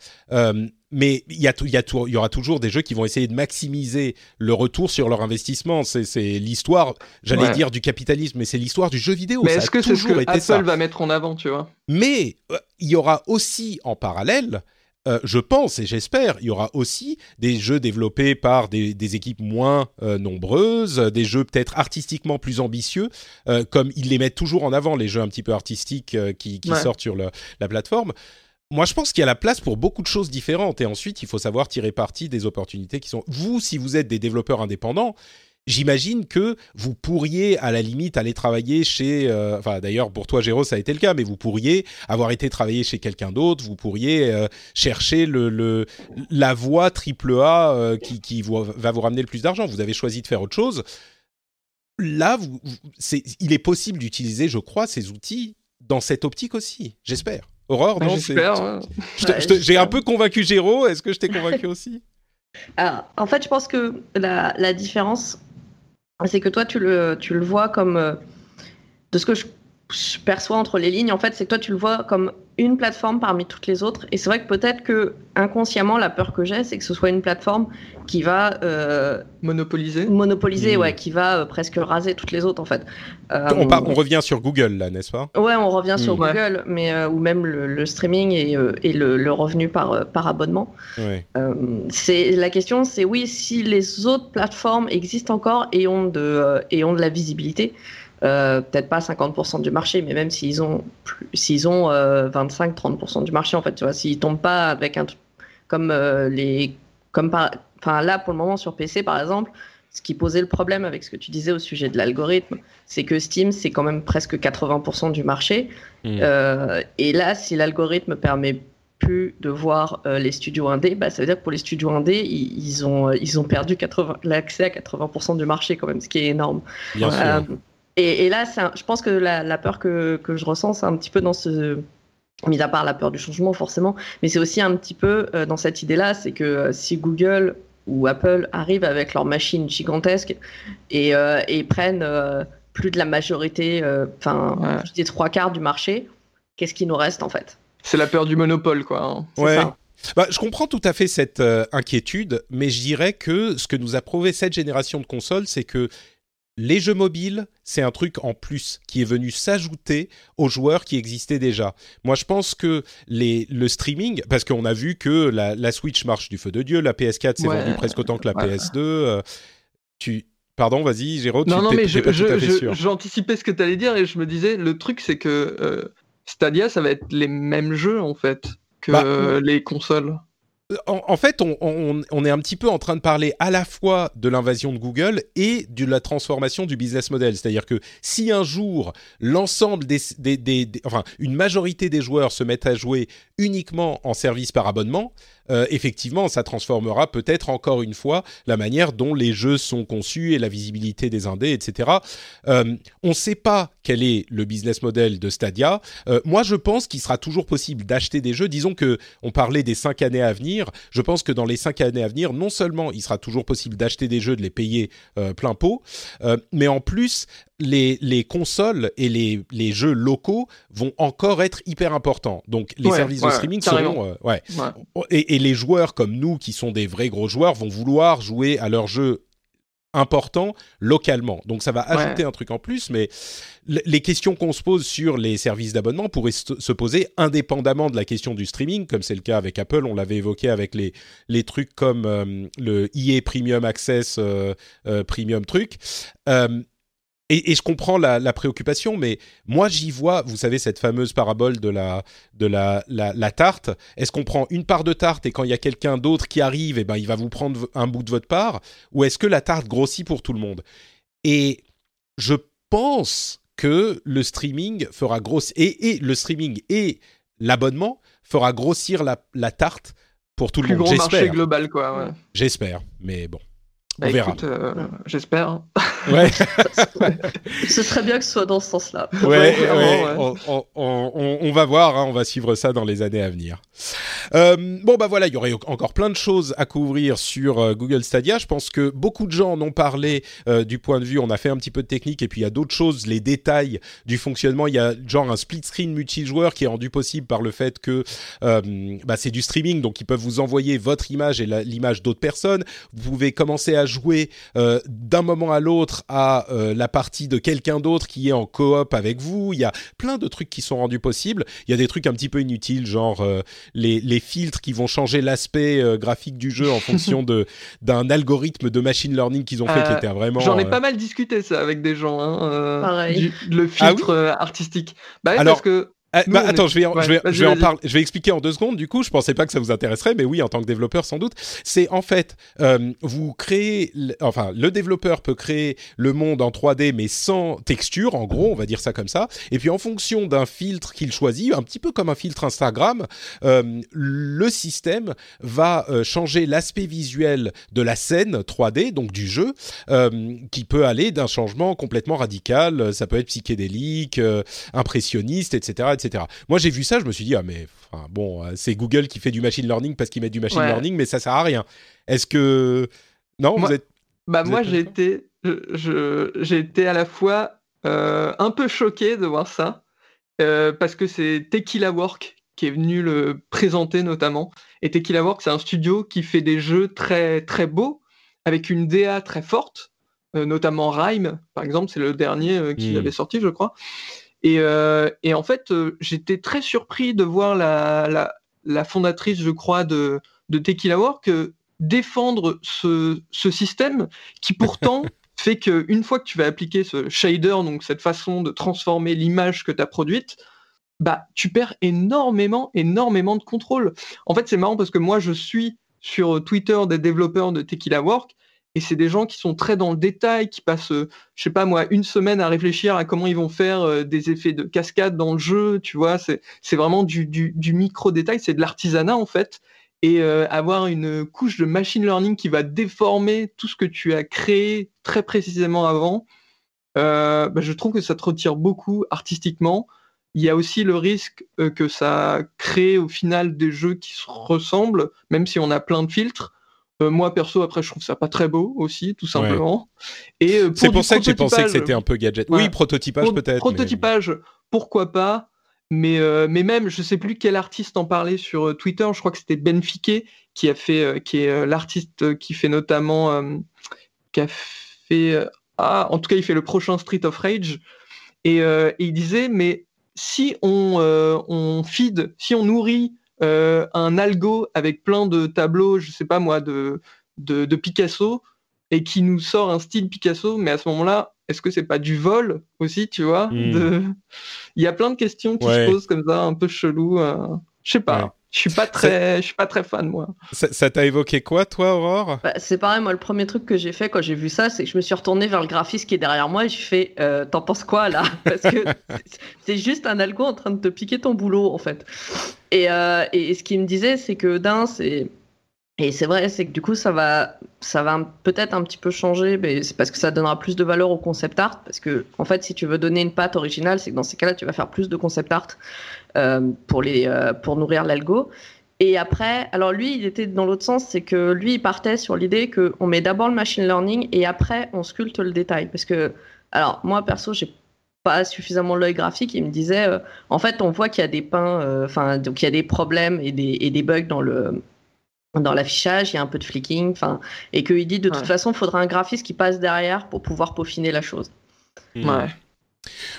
mais il y, a y, y aura toujours des jeux qui vont essayer de maximiser le retour sur leur investissement. C'est l'histoire, j'allais dire, du capitalisme, mais c'est l'histoire du jeu vidéo. Mais est-ce que c'est ce que Apple va mettre en avant, tu vois? Mais il y aura aussi en parallèle euh, je pense et j'espère, il y aura aussi des jeux développés par des, équipes moins euh, nombreuses, des jeux peut-être artistiquement plus ambitieux, euh, comme ils les mettent toujours en avant, les jeux un petit peu artistiques qui, sortent sur la plateforme. Moi, je pense qu'il y a la place pour beaucoup de choses différentes et ensuite, il faut savoir tirer parti des opportunités qui sont... Vous, si vous êtes des développeurs indépendants, j'imagine que vous pourriez à la limite aller travailler chez, euh, enfin d'ailleurs pour toi Géraud ça a été le cas, mais vous pourriez avoir été travailler chez quelqu'un d'autre, vous pourriez euh, chercher le, la voie triple A euh, qui, qui va vous ramener le plus d'argent. Vous avez choisi de faire autre chose. Là, vous, il est possible d'utiliser, je crois, ces outils dans cette optique aussi. J'espère. Aurore, non J'espère. J'ai un peu convaincu Géraud. Est-ce que je t'ai convaincu aussi? Alors, en fait, je pense que la, la différence c'est que toi, tu le, vois comme. Euh, de ce que je, perçois entre les lignes, en fait, c'est que toi, tu le vois comme une plateforme parmi toutes les autres. Et c'est vrai que peut-être que inconsciemment, la peur que j'ai, c'est que ce soit une plateforme qui va euh, monopoliser. Monopoliser, mmh. ouais, qui va euh, presque raser toutes les autres, en fait. on, on, revient sur Google, là, n'est-ce pas? Ouais, on revient sur mmh. Google, mais ou même le, streaming et, et le, revenu par, par abonnement. c'est la question, c'est oui, si les autres plateformes existent encore et ont de et ont de la visibilité. Euh, peut-être pas 50% du marché, mais même s'ils ont, s'ils ont 25-30% euh, du marché, en fait, tu vois, s'ils tombent pas avec un comme euh, les, comme par, enfin là pour le moment sur PC par exemple, ce qui posait le problème avec ce que tu disais au sujet de l'algorithme, c'est que Steam c'est quand même presque 80% du marché, mmh. et là si l'algorithme permet plus de voir les studios indés, bah, ça veut dire que pour les studios indés, ils, ont, ils ont perdu l'accès à 80% du marché quand même, ce qui est énorme. Bien sûr. Et, là, je pense que la, peur que, je ressens, c'est un petit peu dans ce, mis à part la peur du changement forcément, mais c'est aussi un petit peu dans cette idée-là, c'est que si Google ou Apple arrivent avec leur machine gigantesque et, et prennent plus de la majorité, euh, enfin, des trois quarts du marché, qu'est-ce qui nous reste en fait? C'est la peur du monopole, quoi. Hein. Ouais. Bah, je comprends tout à fait cette euh, inquiétude, mais je dirais que ce que nous a prouvé cette génération de consoles, c'est que les jeux mobiles, c'est un truc en plus qui est venu s'ajouter aux joueurs qui existaient déjà. Moi, je pense que les, le streaming, parce qu'on a vu que la, Switch marche du feu de Dieu, la PS4 s'est vendue presque autant que la PS2. Euh, tu, Pardon, vas-y, Géraud. Non, non, mais j'anticipais ce que tu allais dire et je me disais, le truc, c'est que euh, Stadia, ça va être les mêmes jeux, en fait, que bah, les consoles. En, fait, on, est un petit peu en train de parler à la fois de l'invasion de Google et de la transformation du business model. C'est-à-dire que si un jour l'ensemble des, enfin, une majorité des joueurs se mettent à jouer uniquement en service par abonnement, euh, effectivement, ça transformera peut-être encore une fois la manière dont les jeux sont conçus et la visibilité des indés, etc. Euh, on ne sait pas quel est le business model de Stadia. Euh, moi, je pense qu'il sera toujours possible d'acheter des jeux. Disons que on parlait des cinq années à venir. Je pense que dans les cinq années à venir, non seulement il sera toujours possible d'acheter des jeux, de les payer plein pot, mais en plus, les, consoles et les, jeux locaux vont encore être hyper importants. Donc les services de streaming seront... Euh, ouais. Et, et, les joueurs comme nous, qui sont des vrais gros joueurs, vont vouloir jouer à leurs jeux importants localement. Donc ça va ajouter un truc en plus, mais les questions qu'on se pose sur les services d'abonnement pourraient se poser indépendamment de la question du streaming, comme c'est le cas avec Apple. On l'avait évoqué avec les, les trucs comme euh, le EA Premium Access euh, Premium truc. Et, je comprends la, préoccupation, mais moi j'y vois, vous savez, cette fameuse parabole de la, de la, la, tarte. Est-ce qu'on prend une part de tarte et quand il y a quelqu'un d'autre qui arrive, eh ben, il va vous prendre un bout de votre part? Ou est-ce que la tarte grossit pour tout le monde? Et je pense que le streaming fera grossir, et, et, le streaming et l'abonnement fera grossir la, la, tarte pour tout le monde. Plus grand marché global, quoi. J'espère, mais bon. Bah, on verra. Euh, j'espère. Hein. Ouais. ce serait bien que ce soit dans ce sens-là. Ouais, On, va voir, hein, on va suivre ça dans les années à venir. Euh, bon, bah voilà, il y aurait encore plein de choses à couvrir sur euh, Google Stadia. Je pense que beaucoup de gens en ont parlé du point de vue, on a fait un petit peu de technique, et puis il y a d'autres choses, les détails du fonctionnement. Il y a genre un split screen multijoueur qui est rendu possible par le fait que bah, c'est du streaming, donc ils peuvent vous envoyer votre image et l'image d'autres personnes. Vous pouvez commencer à jouer euh, d'un moment à l'autre à euh, la partie de quelqu'un d'autre qui est en coop avec vous. Il y a plein de trucs qui sont rendus possibles. Il y a des trucs un petit peu inutiles, genre euh, les, les, filtres qui vont changer l'aspect graphique du jeu en fonction de d'un algorithme de machine learning qu'ils ont fait qui était vraiment. J'en ai pas mal discuté ça avec des gens. Hein, Pareil. le ah filtre artistique. Bah, Alors, parce que ah, bah, attends, je vais, en, je vais, je vais en parler. Je vais expliquer en deux secondes. Du coup, je pensais pas que ça vous intéresserait, mais oui, en tant que développeur, sans doute. C'est en fait, euh, vous créez, enfin, le développeur peut créer le monde en 3D, mais sans texture. En gros, on va dire ça comme ça. Et puis, en fonction d'un filtre qu'il choisit, un petit peu comme un filtre Instagram, euh, le système va euh, changer l'aspect visuel de la scène 3D, donc du jeu, qui peut aller d'un changement complètement radical. Ça peut être psychédélique, impressionniste, etc moi, j'ai vu ça, je me suis dit, ah, mais bon, euh, c'est Google qui fait du machine learning parce qu'il met du machine learning, mais ça sert à rien. Est-ce que. Non, moi, vous êtes. Bah, moi, j'ai été, j'ai été à la fois euh, un peu choqué de voir ça, euh, parce que c'est Tequila Work qui est venu le présenter notamment. Et Tequila Work, c'est un studio qui fait des jeux très, très beaux, avec une DA très forte, notamment Rhyme, par exemple, c'est le dernier qu'il hmm. avait sorti, je crois. Euh, et, en fait, euh, j'étais très surpris de voir la, la, fondatrice, je crois, de, de Tequila Work défendre ce, ce, système qui pourtant fait qu'une fois que tu vas appliquer ce shader, donc cette façon de transformer l'image que tu as produite, bah, tu perds énormément, énormément de contrôle. En fait, c'est marrant parce que moi, je suis sur Twitter des développeurs de Tequila Work et c'est des gens qui sont très dans le détail, qui passent, euh, je sais pas moi, une semaine à réfléchir à comment ils vont faire euh, des effets de cascade dans le jeu, tu vois, c'est vraiment du, micro-détail, c'est de l'artisanat en fait, et euh, avoir une couche de machine learning qui va déformer tout ce que tu as créé très précisément avant, bah, je trouve que ça te retire beaucoup artistiquement. Il y a aussi le risque que ça crée au final des jeux qui se ressemblent, même si on a plein de filtres. Euh, moi perso, après, je trouve ça pas très beau aussi, tout simplement. Et euh, c'est pour ça que j'ai pensé que c'était un peu gadget. Oui, prototypage peut-être. Prototypage, pourquoi pas. Mais, euh, mais même, je sais plus quel artiste en parlait sur Twitter. Je crois que c'était Ben Fiquet qui a fait, qui est l'artiste qui fait notamment, qui a fait, ah, en tout cas, il fait le prochain Street of Rage. Et, et il disait, mais si on, on feed, si on nourrit euh, un algo avec plein de tableaux, je sais pas moi, de, de, Picasso, et qui nous sort un style Picasso, mais à ce moment-là, est-ce que c'est pas du vol aussi, tu vois hmm. Il y a plein de questions qui se posent comme ça, un peu chelou. Euh, je sais pas. Je suis pas très, je suis pas très fan moi. Ça t'a évoqué quoi, toi, Aurore? Bah, C'est pareil, moi, le premier truc que j'ai fait quand j'ai vu ça, c'est que je me suis retourné vers le graphiste qui est derrière moi et j'ai fait, euh, t'en penses quoi là? Parce que c'est juste un algo en train de te piquer ton boulot en fait. Et, euh, et ce qu'il me disait, c'est que d'un, c'est et c'est vrai, c'est que du coup, ça va, ça va peut-être un petit peu changer, mais c'est parce que ça donnera plus de valeur au concept art. Parce que, en fait, si tu veux donner une patte originale, c'est que dans ces cas-là, tu vas faire plus de concept art pour, les, euh, pour nourrir l'algo. Et après, alors lui, il était dans l'autre sens, c'est que lui, il partait sur l'idée qu'on met d'abord le machine learning et après, on sculpte le détail. Parce que, alors, moi, perso, j'ai pas suffisamment l'œil graphique. Il me disait, euh, en fait, on voit qu'il y a des pins, enfin, donc il y a des problèmes et des, et des bugs dans le dans l'affichage, il y a un peu de flicking, enfin, et qu'il dit de toute façon, il faudra un graphiste qui passe derrière pour pouvoir peaufiner la chose. Ouais.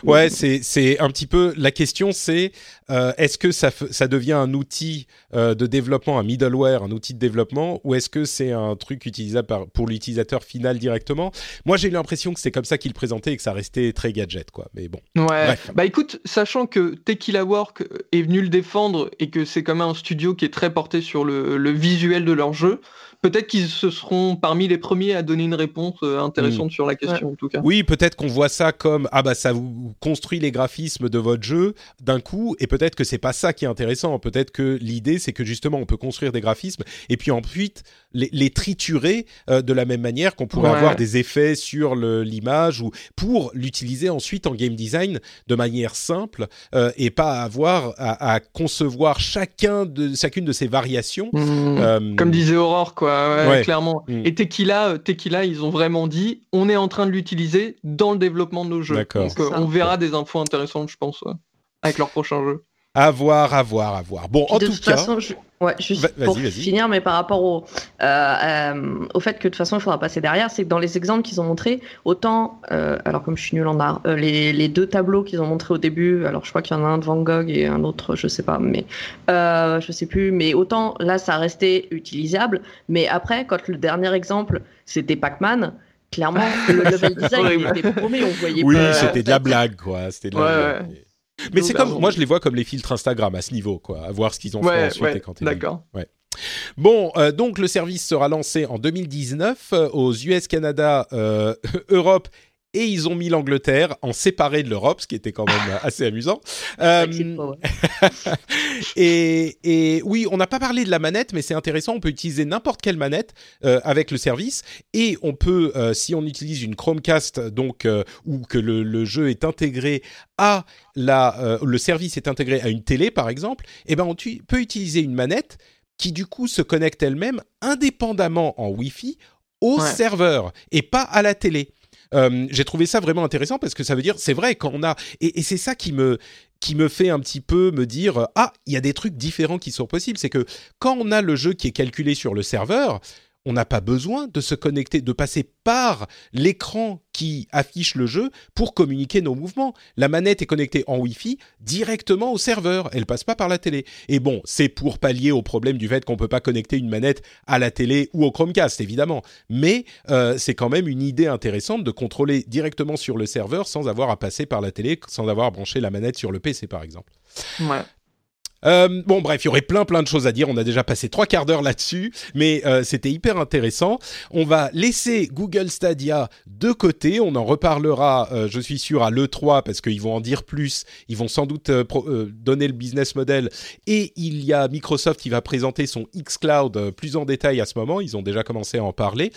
Ouais, c'est un petit peu la question, c'est euh, est-ce que ça, ça devient un outil euh, de développement, un middleware, un outil de développement, ou est-ce que c'est un truc utilisable par, pour l'utilisateur final directement? Moi, j'ai eu l'impression que c'est comme ça qu'il présentait et que ça restait très gadget, quoi. Mais bon. Ouais. Bah écoute, sachant que Tequila Work est venu le défendre et que c'est quand même un studio qui est très porté sur le, le visuel de leur jeu peut-être qu'ils se seront parmi les premiers à donner une réponse euh, intéressante hmm. sur la question, en tout cas. Oui, peut-être qu'on voit ça comme ah bah ça vous construit les graphismes de votre jeu d'un coup, et peut-être que c'est pas ça qui est intéressant. Peut-être que l'idée c'est que justement on peut construire des graphismes et puis ensuite les, triturer euh, de la même manière qu'on pourrait avoir des effets sur l'image ou pour l'utiliser ensuite en game design de manière simple euh, et pas avoir à, concevoir chacun de chacune de ces variations. Mmh. Comme disait Aurore, quoi clairement. Mm. Et Tequila, euh, Tequila, ils ont vraiment dit, on est en train de l'utiliser dans le développement de nos jeux. Donc, euh, on verra des infos intéressantes, je pense, avec leur prochain jeu. À voir, à voir, à voir. Bon, en tout cas. Ouais, juste pour finir, mais par rapport au, euh, euh, au fait que de toute façon il faudra passer derrière, c'est que dans les exemples qu'ils ont montrés, autant, euh, alors comme je suis nul en art, les, les, deux tableaux qu'ils ont montrés au début, alors je crois qu'il y en a un de Van Gogh et un autre, je sais pas, mais je sais plus, mais autant là ça restait utilisable, mais après quand le dernier exemple c'était Pac-Man, clairement le level design était paumé, on voyait oui, c'était de la blague quoi, c'était de la blague. Mais c'est comme, moi je les vois comme les filtres Instagram à ce niveau, quoi, à voir ce qu'ils ont fait ensuite et quand D'accord. Ouais. Bon, euh, donc le service sera lancé en 2019 euh, aux US, Canada, euh, Europe et ils ont mis l'Angleterre en séparé de l'Europe, ce qui était quand même assez amusant. Euh, et, et, oui, on n'a pas parlé de la manette, mais c'est intéressant. On peut utiliser n'importe quelle manette euh, avec le service, et on peut, euh, si on utilise une Chromecast, donc ou que le, le, jeu est intégré à la, le service est intégré à une télé, par exemple, et eh ben on peut utiliser une manette qui du coup se connecte elle-même indépendamment en Wi-Fi au serveur et pas à la télé. Euh, j'ai trouvé ça vraiment intéressant parce que ça veut dire, c'est vrai, quand on a. Et, et c'est ça qui me, qui me fait un petit peu me dire ah il y a des trucs différents qui sont possibles c'est que quand on a le jeu qui est calculé sur le serveur on n'a pas besoin de se connecter, de passer par l'écran qui affiche le jeu pour communiquer nos mouvements. La manette est connectée en Wi-Fi directement au serveur, elle passe pas par la télé. Et bon, c'est pour pallier au problème du fait qu'on peut pas connecter une manette à la télé ou au Chromecast, évidemment. Mais euh, c'est quand même une idée intéressante de contrôler directement sur le serveur sans avoir à passer par la télé, sans avoir à brancher la manette sur le PC, par exemple. Ouais. Euh, bon, bref, il y aurait plein plein de choses à dire. On a déjà passé trois quarts d'heure là-dessus, mais euh, c'était hyper intéressant. On va laisser Google Stadia de côté. On en reparlera, euh, je suis sûr, à l'E3 parce qu'ils vont en dire plus. Ils vont sans doute donner le business model. Et il y a Microsoft qui va présenter son xCloud plus en détail à ce moment. Ils ont déjà commencé à en parler.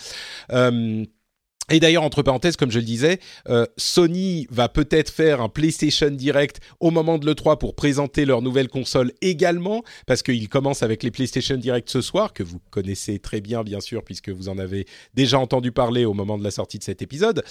Et d'ailleurs, entre parenthèses, comme je le disais, euh, Sony va peut-être faire un PlayStation Direct au moment de l'E3 pour présenter leur nouvelle console également, parce qu'ils commencent avec les PlayStation Direct ce soir, que vous connaissez très bien, bien sûr, puisque vous en avez déjà entendu parler au moment de la sortie de cet épisode.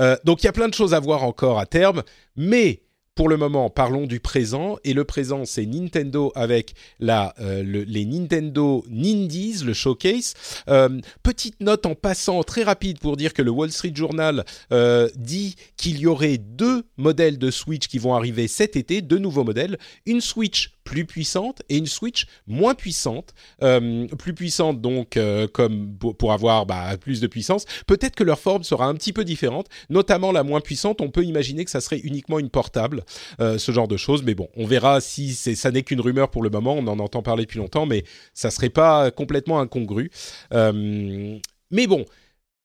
Euh, donc il y a plein de choses à voir encore à terme, mais pour le moment, parlons du présent. Et le présent, c'est Nintendo avec euh, les Nintendo Nindies, le showcase. Euh, petite note en passant très rapide pour dire que le Wall Street Journal euh, dit qu'il y aurait deux modèles de Switch qui vont arriver cet été, deux nouveaux modèles. Une Switch plus puissante et une Switch moins puissante, plus puissante donc comme pour avoir bah, plus de puissance. Peut-être que leur forme sera un petit peu différente, notamment la moins puissante. On peut imaginer que ça serait uniquement une portable, euh, ce genre de choses. Mais bon, on verra si ça n'est qu'une rumeur pour le moment. On en entend parler depuis longtemps, mais ça serait pas complètement incongru. mais bon,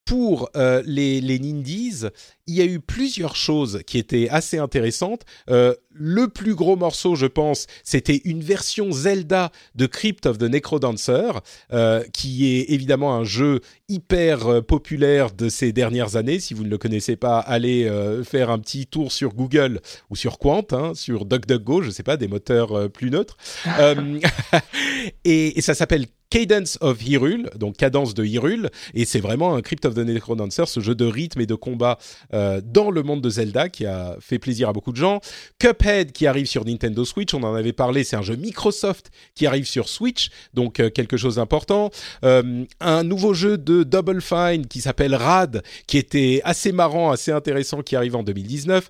pour les, les Nindies, il y a eu plusieurs choses qui étaient assez intéressantes. Euh, le plus gros morceau, je pense, c'était une version Zelda de Crypt of the Necrodancer, euh, qui est évidemment un jeu hyper euh, populaire de ces dernières années. Si vous ne le connaissez pas, allez euh, faire un petit tour sur Google ou sur Quant, hein, sur DuckDuckGo, je ne sais pas, des moteurs euh, plus neutres. et, et, ça s'appelle Cadence of Hyrule, donc cadence de Hyrule, et c'est vraiment un Crypt of the Necrodancer, ce jeu de rythme et de combat euh, dans le monde de Zelda qui a fait plaisir à beaucoup de gens. Cuphead qui arrive sur Nintendo Switch, on en avait parlé, c'est un jeu Microsoft qui arrive sur Switch, donc euh, quelque chose d'important. Euh, un nouveau jeu de Double Fine qui s'appelle Rad, qui était assez marrant, assez intéressant, qui arrive en 2019.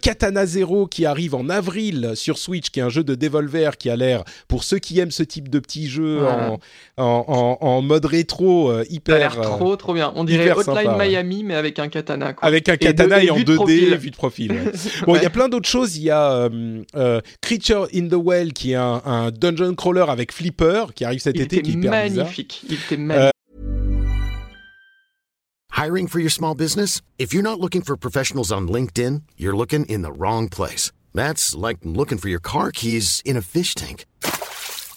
Katana Zero qui arrive en avril sur Switch, qui est un jeu de Devolver qui a l'air, pour ceux qui aiment ce type de petits jeux en, en, en, mode rétro, hyper... Ça a l'air trop trop bien. On dirait Hotline Miami, mais avec un katana. Avec un katana et, en 2D, vue de profil. bon, il y a plein d'autres choses. Il y a euh, euh, Creature in the Well, qui est un, un, dungeon crawler avec Flipper, qui arrive cet il été, qui est magnifique. Il était magnifique. Hiring for your small business? If you're not looking for professionals on LinkedIn, you're looking in the wrong place. That's like looking for your car keys in a fish tank.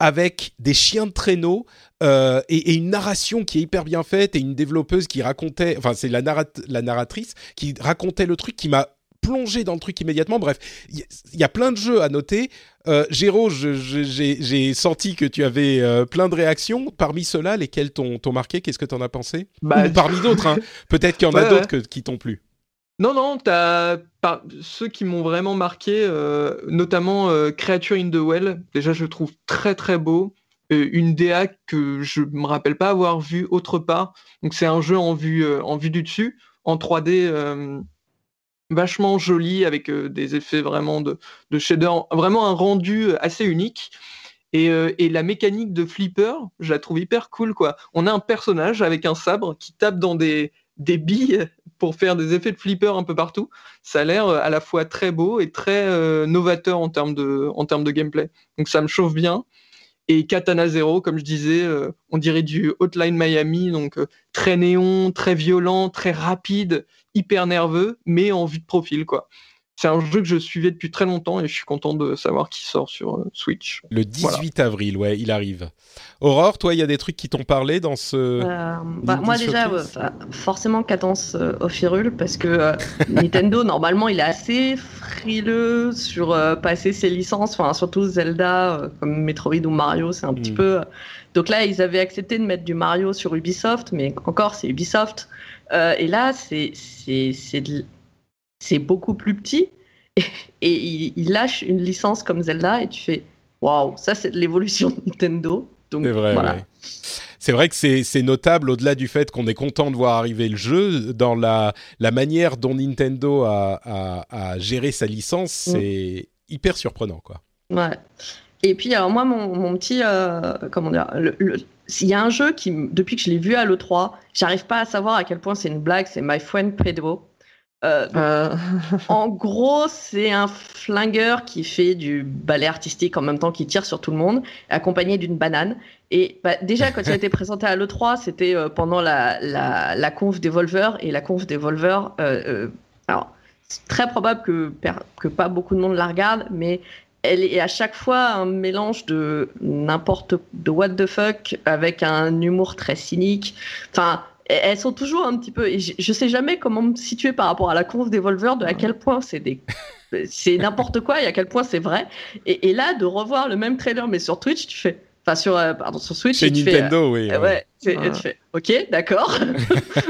avec des chiens de traîneau euh, et, et, une narration qui est hyper bien faite et une développeuse qui racontait, enfin c'est la, narrat la narratrice qui racontait le truc qui m'a plongé dans le truc immédiatement. Bref, il y, y, a plein de jeux à noter. Euh, Géraud, j'ai senti que tu avais euh, plein de réactions. Parmi ceux-là, lesquels t'ont marqué? Qu'est-ce que t'en as pensé? Bah, Ou Parmi d'autres, hein. peut-être qu'il y en ouais, a d'autres ouais. qui t'ont plu. Non, non, t'as ceux qui m'ont vraiment marqué, euh, notamment euh, Creature in the Well. Déjà, je le trouve très très beau. Euh, une DA que je me rappelle pas avoir vue autre part. Donc c'est un jeu en vue du dessus, en 3D euh, vachement joli avec des effets vraiment de, de shader, vraiment un rendu assez unique. Et, et, la mécanique de flipper, je la trouve hyper cool quoi. On a un personnage avec un sabre qui tape dans des, des billes pour faire des effets de flipper un peu partout. Ça a l'air à la fois très beau et très euh, novateur en termes de en termes de gameplay. Donc ça me chauffe bien. Et Katana Zero, comme je disais, euh, on dirait du Hotline Miami, donc euh, très néon, très violent, très rapide, hyper nerveux, mais en vue de profil, quoi c'est un jeu que je suivais depuis très longtemps et je suis content de savoir qu'il sort sur euh, Switch. Le 18 voilà. avril, ouais, il arrive. Aurore, toi, il y a des trucs qui t'ont parlé dans ce. Euh, bah, moi, déjà, euh, forcément, Cadence euh, of Hyrule, parce que euh, Nintendo, normalement, il est assez frileux sur euh, passer ses licences, enfin, surtout Zelda, comme Metroid ou Mario, c'est un mm. petit peu. Donc là, ils avaient accepté de mettre du Mario sur Ubisoft, mais encore, c'est Ubisoft. et là, c'est de c'est beaucoup plus petit et, et il, il, lâche une licence comme Zelda et tu fais waouh, ça c'est de l'évolution de Nintendo. Donc C'est vrai, voilà. ouais. C'est vrai que c'est c'est notable au-delà du fait qu'on est content de voir arriver le jeu dans la la manière dont Nintendo a, a, a géré sa licence, Mm. c'est hyper surprenant quoi. Ouais. Et puis, alors moi, mon, mon petit. euh, comment dire Il y a un jeu qui, depuis que je l'ai vu à l'E3, j'arrive pas à savoir à quel point c'est une blague, c'est My Friend Pedro. Euh, Euh, en gros, c'est un flingueur qui fait du ballet artistique en même temps qu'il tire sur tout le monde, accompagné d'une banane. Et bah, déjà, quand il a été présenté à l'E3, c'était euh, pendant la, la, la conf Devolver. Et la conf Devolver, alors, c'est très probable que, que pas beaucoup de monde la regarde, mais elle est à chaque fois un mélange de n'importe de what the fuck avec un humour très cynique. Enfin, elles sont toujours un petit peu. Je, je sais jamais comment me situer par rapport à la conf Devolver, de à quel point c'est des. C'est n'importe quoi et à quel point c'est vrai. Et, et là, de revoir le même trailer, mais sur Twitch, tu fais. Enfin, sur, euh, pardon, sur Switch, Chez tu fais, Nintendo, oui. euh, ouais. Ouais. tu fais. Ok, d'accord.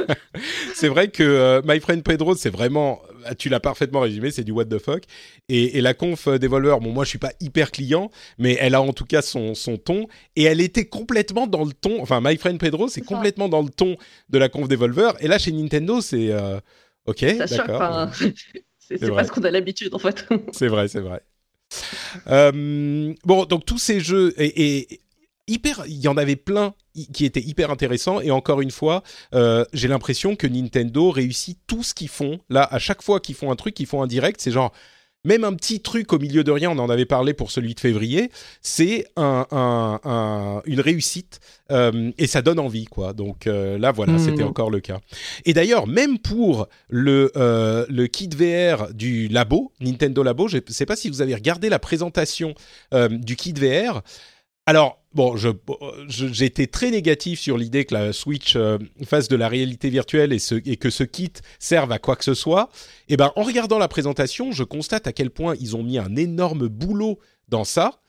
C'est vrai que euh, My Friend Pedro, c'est vraiment, tu l'as parfaitement résumé, c'est du what the fuck. Et, et la conf euh, Devolver, bon, moi je suis pas hyper client, mais elle a en tout cas son, son ton. Et elle était complètement dans le ton, enfin My Friend Pedro, c'est complètement dans le ton de la conf Devolver. Et là chez Nintendo, c'est euh, ok, Ça choque. d'accord. enfin, c'est pas ce qu'on a l'habitude, en fait. C'est vrai, c'est vrai. Euh, bon, donc tous ces jeux et, et hyper, il y en avait plein qui étaient hyper intéressants et encore une fois, euh, j'ai l'impression que Nintendo réussit tout ce qu'ils font. Là, à chaque fois qu'ils font un truc, ils font un direct, c'est genre même un petit truc au milieu de rien. On en avait parlé pour celui de février. C'est un, un- un- une réussite euh, et ça donne envie, quoi. Donc euh, là, voilà, Mhm. c'était encore le cas. Et d'ailleurs, même pour le, euh, le kit VR du labo, Nintendo Labo, je ne sais pas si vous avez regardé la présentation du kit VR. Alors, bon, été très négatif sur l'idée que la Switch euh, fasse de la réalité virtuelle et, et que ce kit serve à quoi que ce soit. Et ben, en regardant la présentation, je constate à quel point ils ont mis un énorme boulot dans ça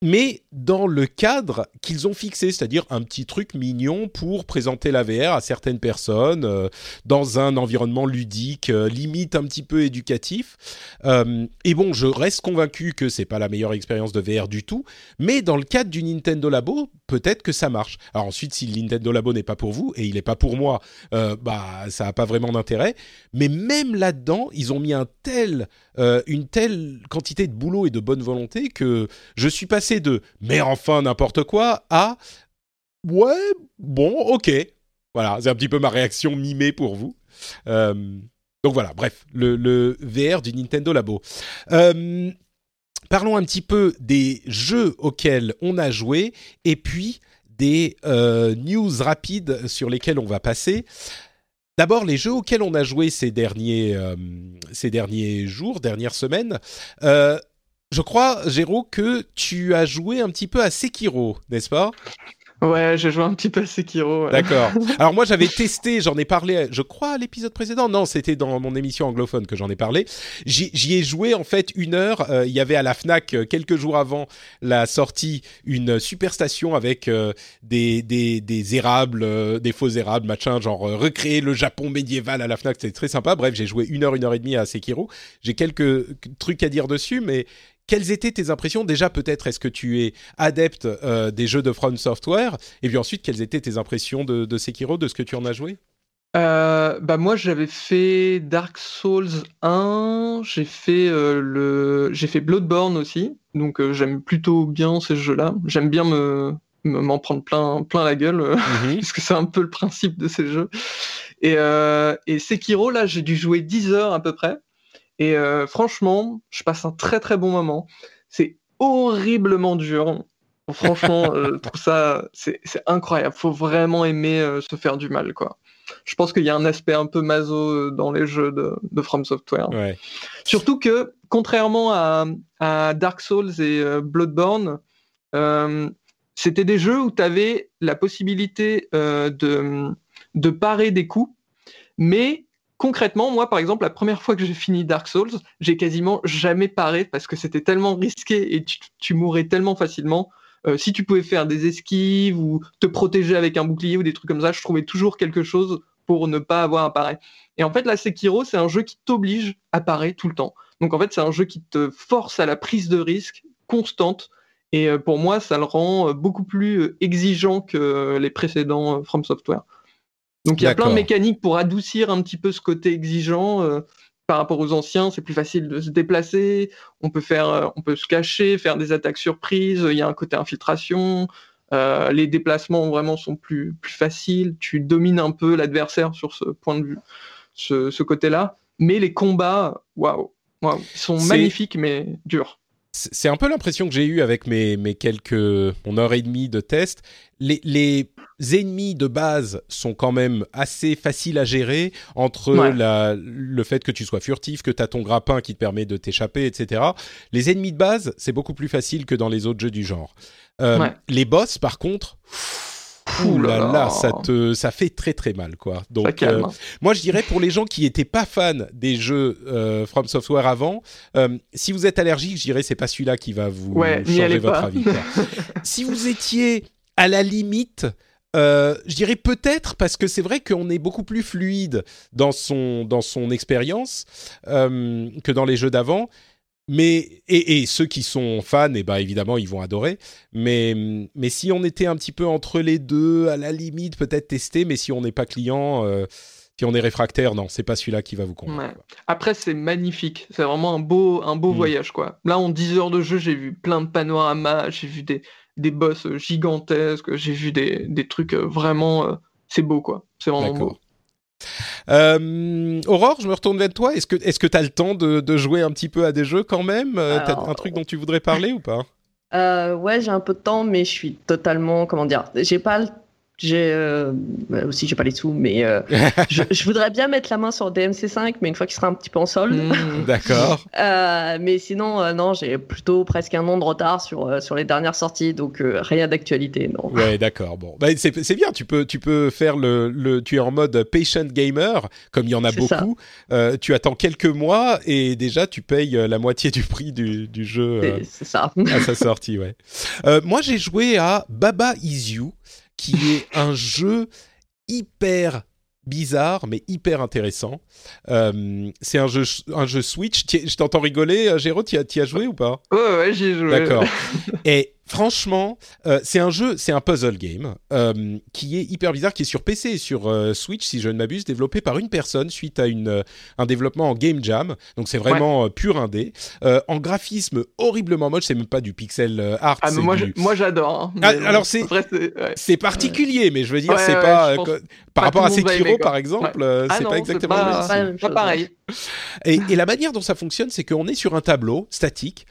mais dans le cadre qu'ils ont fixé, c'est-à-dire un petit truc mignon pour présenter la VR à certaines personnes euh, dans un environnement ludique, euh, limite un petit peu éducatif. Euh, et bon, je reste convaincu que c'est pas la meilleure expérience de VR du tout, mais dans le cadre du Nintendo Labo, peut-être que ça marche. Alors ensuite, si le Nintendo Labo n'est pas pour vous et il n'est pas pour moi, bah ça n'a pas vraiment d'intérêt. Mais même là-dedans, ils ont mis une telle quantité de boulot et de bonne volonté que je suis passé de mais enfin n'importe quoi à ouais bon ok. Voilà c'est un petit peu ma réaction mimée pour vous. Euh, donc voilà bref le, VR du Nintendo Labo. Euh, parlons un petit peu des jeux auxquels on a joué et puis des euh, news rapides sur lesquels on va passer. D'abord, les jeux auxquels on a joué ces derniers, ces derniers jours, dernières semaines. Je crois, Géraud, que tu as joué un petit peu à Sekiro, n'est-ce pas? Ouais, j'ai joué un petit peu à Sekiro. ouais. D'accord. Alors moi, j'avais testé, j'en ai parlé, je crois, à l'épisode précédent. Non, c'était dans mon émission anglophone que j'en ai parlé. J'y ai joué en fait une heure. Euh, Il y avait à la Fnac euh, quelques jours avant la sortie une super station avec euh, des, des, des érables, des faux érables, machin, genre recréer le Japon médiéval à la Fnac. C'était très sympa. Bref, j'ai joué une heure, une heure et demie à Sekiro. J'ai quelques trucs à dire dessus, mais quelles étaient tes impressions? Déjà, peut-être, est-ce que tu es adepte euh, des jeux de From Software? Et puis ensuite, quelles étaient tes impressions de, de Sekiro, de ce que tu en as joué? Euh, bah moi j'avais fait Dark Souls 1, j'ai fait euh, le j'ai fait Bloodborne aussi. Donc j'aime plutôt bien ces jeux-là. J'aime bien me me- m'en prendre plein plein la gueule euh, parce que c'est un peu le principe de ces jeux. Et et Sekiro là, j'ai dû jouer 10 heures à peu près. Et euh, franchement, je passe un très très bon moment. C'est horriblement dur. Franchement, euh, je trouve ça c'est incroyable. Faut vraiment aimer euh, se faire du mal quoi. Je pense qu'il y a un aspect un peu maso euh, dans les jeux de, de From Software. Ouais. Surtout que, contrairement à, à Dark Souls et euh, Bloodborne, euh, c'était des jeux où tu avais la possibilité euh, de, de parer des coups, mais concrètement, moi, par exemple, la première fois que j'ai fini Dark Souls, j'ai quasiment jamais paré parce que c'était tellement risqué et tu, tu mourais tellement facilement. Euh, si tu pouvais faire des esquives ou te protéger avec un bouclier ou des trucs comme ça, je trouvais toujours quelque chose pour ne pas avoir un pareil. Et en fait, la Sekiro, c'est un jeu qui t'oblige à parer tout le temps. Donc en fait, c'est un jeu qui te force à la prise de risque constante. Et pour moi, ça le rend beaucoup plus exigeant que les précédents From Software. Donc il y a plein de mécaniques pour adoucir un petit peu ce côté exigeant par rapport aux anciens, c'est plus facile de se déplacer, on peut faire, on peut se cacher, faire des attaques surprises, il y a un côté infiltration, euh, les déplacements vraiment sont plus, plus faciles, tu domines un peu l'adversaire sur ce point de vue, ce, côté-là. Mais les combats, waouh, ils sont magnifiques mais durs. C'est un peu l'impression que j'ai eue avec mes, mes quelques mon heure et demie de test. Les, les ennemis de base sont quand même assez faciles à gérer entre la, le fait que tu sois furtif, que tu as ton grappin qui te permet de t'échapper, etc. Les ennemis de base, c'est beaucoup plus facile que dans les autres jeux du genre. Euh, les boss, par contre, Ouh là là, ça te, ça fait très très mal quoi. Donc, euh, moi je dirais pour les gens qui étaient pas fans des jeux euh, From Software avant, si vous êtes allergique, je dirais c'est pas celui-là qui va vous changer votre avis. si vous étiez à la limite, je dirais peut-être parce que c'est vrai qu'on est beaucoup plus fluide dans son dans son expérience que dans les jeux d'avant. Mais et, ceux qui sont fans, et eh ben évidemment ils vont adorer. Mais mais si on était un petit peu entre les deux, à la limite peut-être tester. Mais si on n'est pas client, euh, si on est réfractaire, non, c'est pas celui-là qui va vous convaincre. Après c'est magnifique, c'est vraiment un beau un beau mm. voyage quoi. Là en 10 heures de jeu, j'ai vu plein de panoramas, j'ai vu des des boss gigantesques, j'ai vu des, des trucs euh, vraiment euh, c'est beau quoi. C'est vraiment beau. Euh, Aurore, je me retourne vers toi. Est-ce que est-ce que tu as le temps de, jouer un petit peu à des jeux quand même? Euh, T'as un truc dont tu voudrais parler ou pas? euh, Ouais, j'ai un peu de temps, mais je suis totalement comment dire. J'ai pas le j'ai euh, bah, aussi j'ai pas les sous, mais euh, je, voudrais bien mettre la main sur DMC5, mais une fois qu'il sera un petit peu en solde. Hmm, d'accord. euh, mais sinon, non, j'ai plutôt presque un an de retard sur sur les dernières sorties, donc rien d'actualité, non. Ouais, d'accord. Bon, bah, c'est bien. Tu peux tu peux faire le, le tu es en mode patient gamer, comme il y en a beaucoup. tu attends quelques mois et déjà tu payes la moitié du prix du, du jeu. c'est ça. à sa sortie, ouais. moi, j'ai joué à Baba Is You qui est un jeu hyper bizarre mais hyper intéressant. Euh, c'est un jeu, un jeu Switch. Je t'entends rigoler, euh, Géraud, tu as, as joué ou pas? Ouais, ouais, j'y ai joué. D'accord. Et franchement, euh, c'est un jeu, c'est un puzzle game euh, qui est hyper bizarre, qui est sur PC et sur euh, Switch, si je ne m'abuse, développé par une personne suite à une, un développement en game jam. Donc c'est vraiment pur indé. en graphisme horriblement moche, c'est même pas du pixel art. Ah, mais moi, j'adore. Hein. Ah, alors c'est c'est particulier, mais je veux dire, c'est pas par rapport à Sekiro par exemple, ah c'est pas exactement pas, pas pareil. Et, la manière dont ça fonctionne, c'est qu'on est sur un tableau statique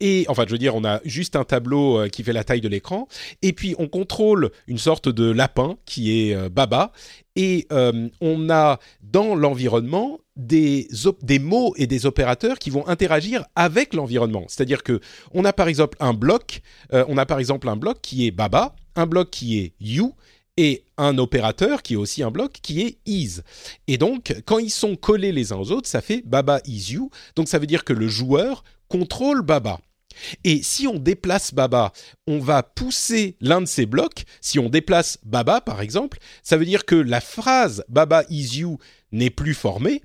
et enfin, je veux dire, on a juste un tableau euh, qui fait la taille de l'écran, et puis on contrôle une sorte de lapin qui est euh, Baba, et euh, on a dans l'environnement des, des mots et des opérateurs qui vont interagir avec l'environnement. C'est-à-dire que on a par exemple un bloc, on a par exemple un bloc qui est Baba, un bloc qui est You et un opérateur qui est aussi un bloc qui est is. Et donc, quand ils sont collés les uns aux autres, ça fait Baba is you. Donc, ça veut dire que le joueur contrôle Baba. Et si on déplace Baba, on va pousser l'un de ces blocs. Si on déplace Baba, par exemple, ça veut dire que la phrase Baba is you n'est plus formée,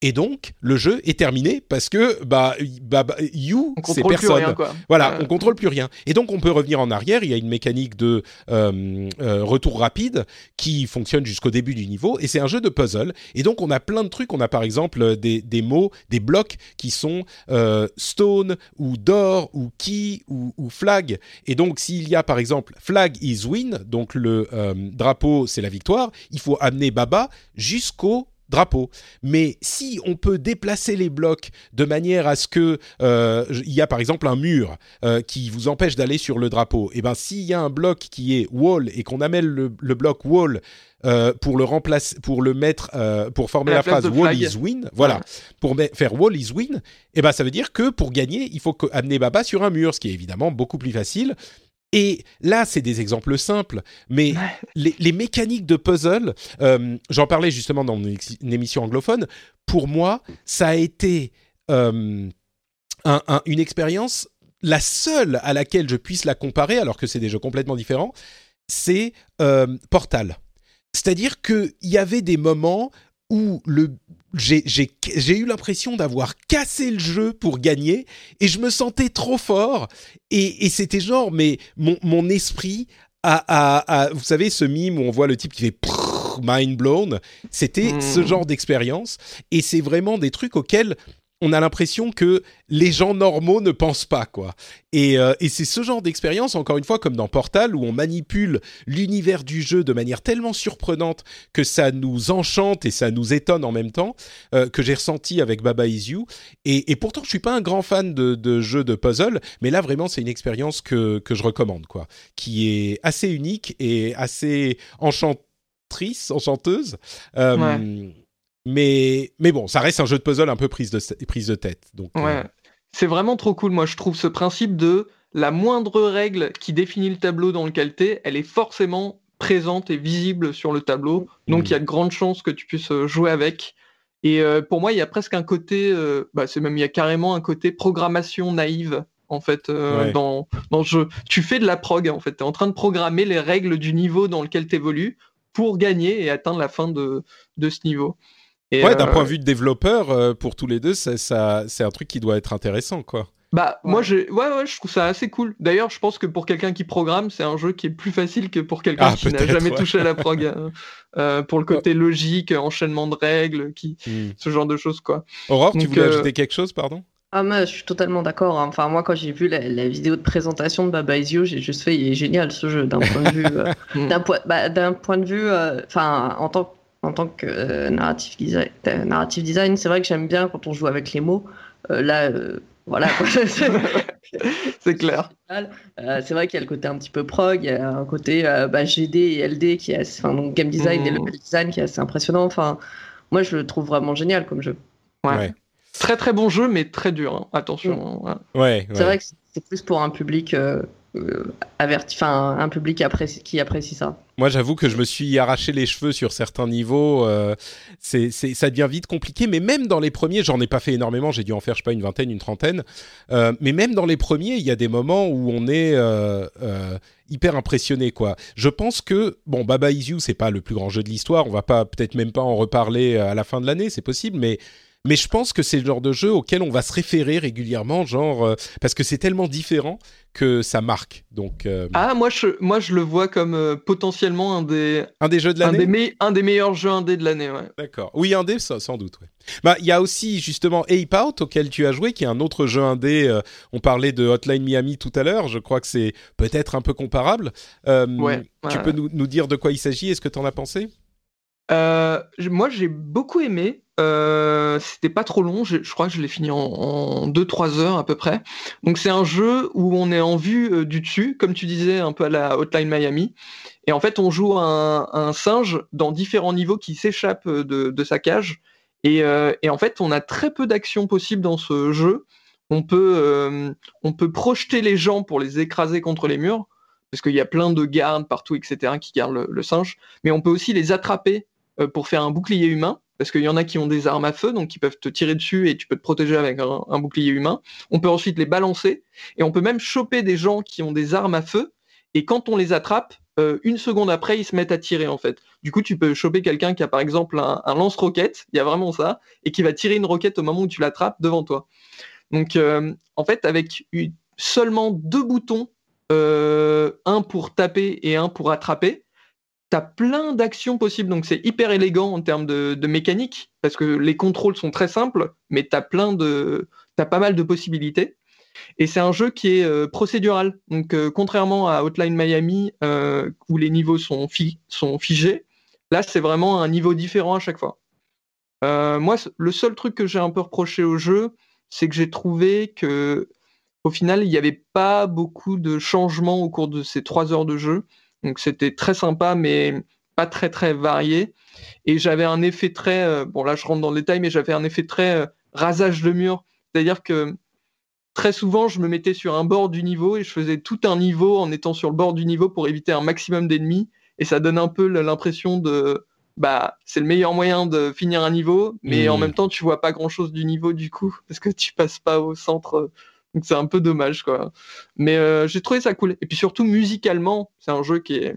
et donc, le jeu est terminé parce que bah, bah, bah you, c'est personne. Rien, quoi. Voilà, on contrôle plus rien. Et donc, on peut revenir en arrière. Il y a une mécanique de euh, euh, retour rapide qui fonctionne jusqu'au début du niveau. Et c'est un jeu de puzzle. Et donc, on a plein de trucs. On a par exemple des, des mots, des blocs qui sont euh, stone ou door ou key ou, ou, flag. Et donc, s'il y a par exemple flag is win, donc le euh, drapeau c'est la victoire, il faut amener Baba jusqu'au drapeau. Mais si on peut déplacer les blocs de manière à ce que euh, il y a par exemple un mur euh, qui vous empêche d'aller sur le drapeau, et eh ben s'il y a un bloc qui est wall et qu'on amène le, bloc wall euh, pour le remplacer, pour le mettre, pour former la, phrase wall is win, voilà, pour faire wall is win, et eh ben ça veut dire que pour gagner, il faut amener Baba sur un mur, ce qui est évidemment beaucoup plus facile. Et là, c'est des exemples simples, mais les, mécaniques de puzzle, euh, j'en parlais justement dans une, émission anglophone, pour moi, ça a été euh, une expérience, la seule à laquelle je puisse la comparer, alors que c'est des jeux complètement différents, c'est euh, Portal. C'est-à-dire qu'il y avait des moments où le j'ai eu l'impression d'avoir cassé le jeu pour gagner et je me sentais trop fort. Et, et c'était genre mais mon, mon esprit a, a, a, vous savez ce mime où on voit le type qui fait mind blown. C'était Hmm. ce genre d'expérience. Et c'est vraiment des trucs auxquels on a l'impression que les gens normaux ne pensent pas quoi. Et, euh, et c'est ce genre d'expérience, encore une fois, comme dans Portal, où on manipule l'univers du jeu de manière tellement surprenante que ça nous enchante et ça nous étonne en même temps, euh, que j'ai ressenti avec Baba Is You. Et, et pourtant, je suis pas un grand fan de, de jeux de puzzle, mais là vraiment, c'est une expérience que que je recommande quoi, qui est assez unique et assez enchantrice, enchanteuse. Euh. Mais, mais bon, ça reste un jeu de puzzle un peu prise de, prise de tête. Donc, euh. C'est vraiment trop cool. Moi, je trouve ce principe de la moindre règle qui définit le tableau dans lequel t'es, elle est forcément présente et visible sur le tableau. Donc, il y a de grandes chances que tu puisses euh, jouer avec. Et euh, pour moi, il y a presque un côté, euh, bah, c'est même, il y a carrément un côté programmation naïve. En fait, euh, Ouais. dans, dans le jeu, tu fais de la prog. En fait, tu es en train de programmer les règles du niveau dans lequel tu évolues pour gagner et atteindre la fin de, de ce niveau. Et, ouais, d'un euh, point de vue de développeur, euh, pour tous les deux, ça, ça, c'est un truc qui doit être intéressant, quoi. Bah, moi, j'ai, ouais, ouais, je trouve ça assez cool. D'ailleurs, je pense que pour quelqu'un qui programme, c'est un jeu qui est plus facile que pour quelqu'un Ah, qui n'a jamais ouais. touché à la prog. euh, pour le côté logique, enchaînement de règles, qui, Hmm. ce genre de choses, quoi. Aurore, tu voulais euh, ajouter quelque chose, pardon? Ah, moi, je suis totalement d'accord. hein. Enfin, moi, quand j'ai vu la, la vidéo de présentation de Baba Is You, j'ai juste fait, il est génial ce jeu d'un point de vue, euh, Mm. d'un point, bah, d'un point de vue, euh, enfin, en tant en tant que euh, narrative design, euh, narrative design, c'est vrai que j'aime bien quand on joue avec les mots. Euh, là, euh, voilà. C'est clair. Euh, c'est vrai qu'il y a le côté un petit peu prog, il y a un côté euh, bah, GD et LD qui est assez, enfin, donc game design et Mhm. level design qui est assez impressionnant. Enfin, moi, je le trouve vraiment génial comme jeu. Ouais. Ouais. Très très bon jeu, mais très dur. hein. Attention. hein. Ouais, C'est ouais. vrai que c'est plus pour un public averti, enfin, un public apprécie- qui apprécie ça. Moi, j'avoue que je me suis arraché les cheveux sur certains niveaux. euh, c'est, ça devient vite compliqué. Mais même dans les premiers, j'en ai pas fait énormément. J'ai dû en faire, je sais pas, une vingtaine, une trentaine. Euh, mais même dans les premiers, il y a des moments où on est euh, euh, hyper impressionné, quoi. Je pense que bon, Baba Is You, c'est pas le plus grand jeu de l'histoire. On va pas, peut-être même pas en reparler à la fin de l'année, c'est possible, mais mais je pense que c'est le genre de jeu auquel on va se référer régulièrement, genre euh, parce que c'est tellement différent que ça marque. Donc, euh, Ah, moi je, moi, je le vois comme euh, potentiellement un des, un des jeux de un, l'année. des me- un des meilleurs jeux indés de l'année. Ouais. D'accord. Oui, indé, ça, sans doute. Ouais. Bah, il y a aussi justement Ape Out auquel tu as joué, qui est un autre jeu indé. on parlait de Hotline Miami tout à l'heure. Je crois que c'est peut-être un peu comparable. Ouais, Tu peux nous, nous dire de quoi il s'agit Est-ce que tu en as pensé? Euh, moi, j'ai beaucoup aimé. Euh, c'était pas trop long. Je, crois que je l'ai fini en 2-3 heures à peu près. Donc, c'est un jeu où on est en vue euh, du dessus, comme tu disais, un peu à la Hotline Miami. Et en fait, on joue un, singe dans différents niveaux qui s'échappe de, sa cage. Et, en fait, on a très peu d'actions possibles dans ce jeu. On peut, on peut projeter les gens pour les écraser contre les murs, parce qu'il y a plein de gardes partout, etc., qui gardent le- le singe. Mais on peut aussi les attraper pour faire un bouclier humain, parce qu'il y en a qui ont des armes à feu, donc qui peuvent te tirer dessus et tu peux te protéger avec un, bouclier humain. On peut ensuite les balancer, et on peut même choper des gens qui ont des armes à feu, et quand on les attrape, euh, une seconde après, ils se mettent à tirer en fait. Du coup, tu peux choper quelqu'un qui a par exemple un, lance-roquette, il y a vraiment ça, et qui va tirer une roquette au moment où tu l'attrapes devant toi. Donc, euh, en fait, avec seulement deux boutons, euh, un pour taper et un pour attraper, T'as plein d'actions possibles, donc c'est hyper élégant en termes de, mécanique, parce que les contrôles sont très simples, mais t'as plein de, pas mal de possibilités. Et c'est un jeu qui est euh, procédural, donc euh, contrairement à Hotline Miami euh, où les niveaux sont, fi- sont figés, là c'est vraiment un niveau différent à chaque fois. Moi, le seul truc que j'ai un peu reproché au jeu, c'est que j'ai trouvé que au final il n'y avait pas beaucoup de changements au cours de ces trois heures de jeu. Donc c'était très sympa, mais pas très très varié. Et j'avais un effet très, euh, bon là je rentre dans le détail, mais j'avais un effet très euh, rasage de mur. C'est-à-dire que très souvent je me mettais sur un bord du niveau et je faisais tout un niveau en étant sur le bord du niveau pour éviter un maximum d'ennemis. Et ça donne un peu l'impression de, bah c'est le meilleur moyen de finir un niveau, mais en même temps tu vois pas grand-chose du niveau du coup parce que tu passes pas au centre. Donc c'est un peu dommage quoi. Mais euh, j'ai trouvé ça cool. Et puis surtout musicalement, c'est un jeu qui est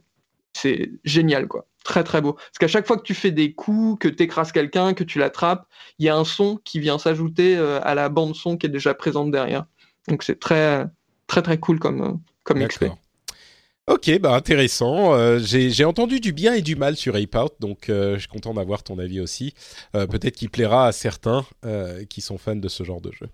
c'est génial quoi. très très beau. Parce qu'à chaque fois que tu fais des coups, que tu écrases quelqu'un, que tu l'attrapes, il y a un son qui vient s'ajouter à la bande son qui est déjà présente derrière. Donc c'est très très très cool comme comme XP. Ok, bah intéressant. Euh, j'ai entendu du bien et du mal sur Ape Out, donc euh, je suis content d'avoir ton avis aussi. Euh, peut-être qu'il plaira à certains qui sont fans de ce genre de jeu.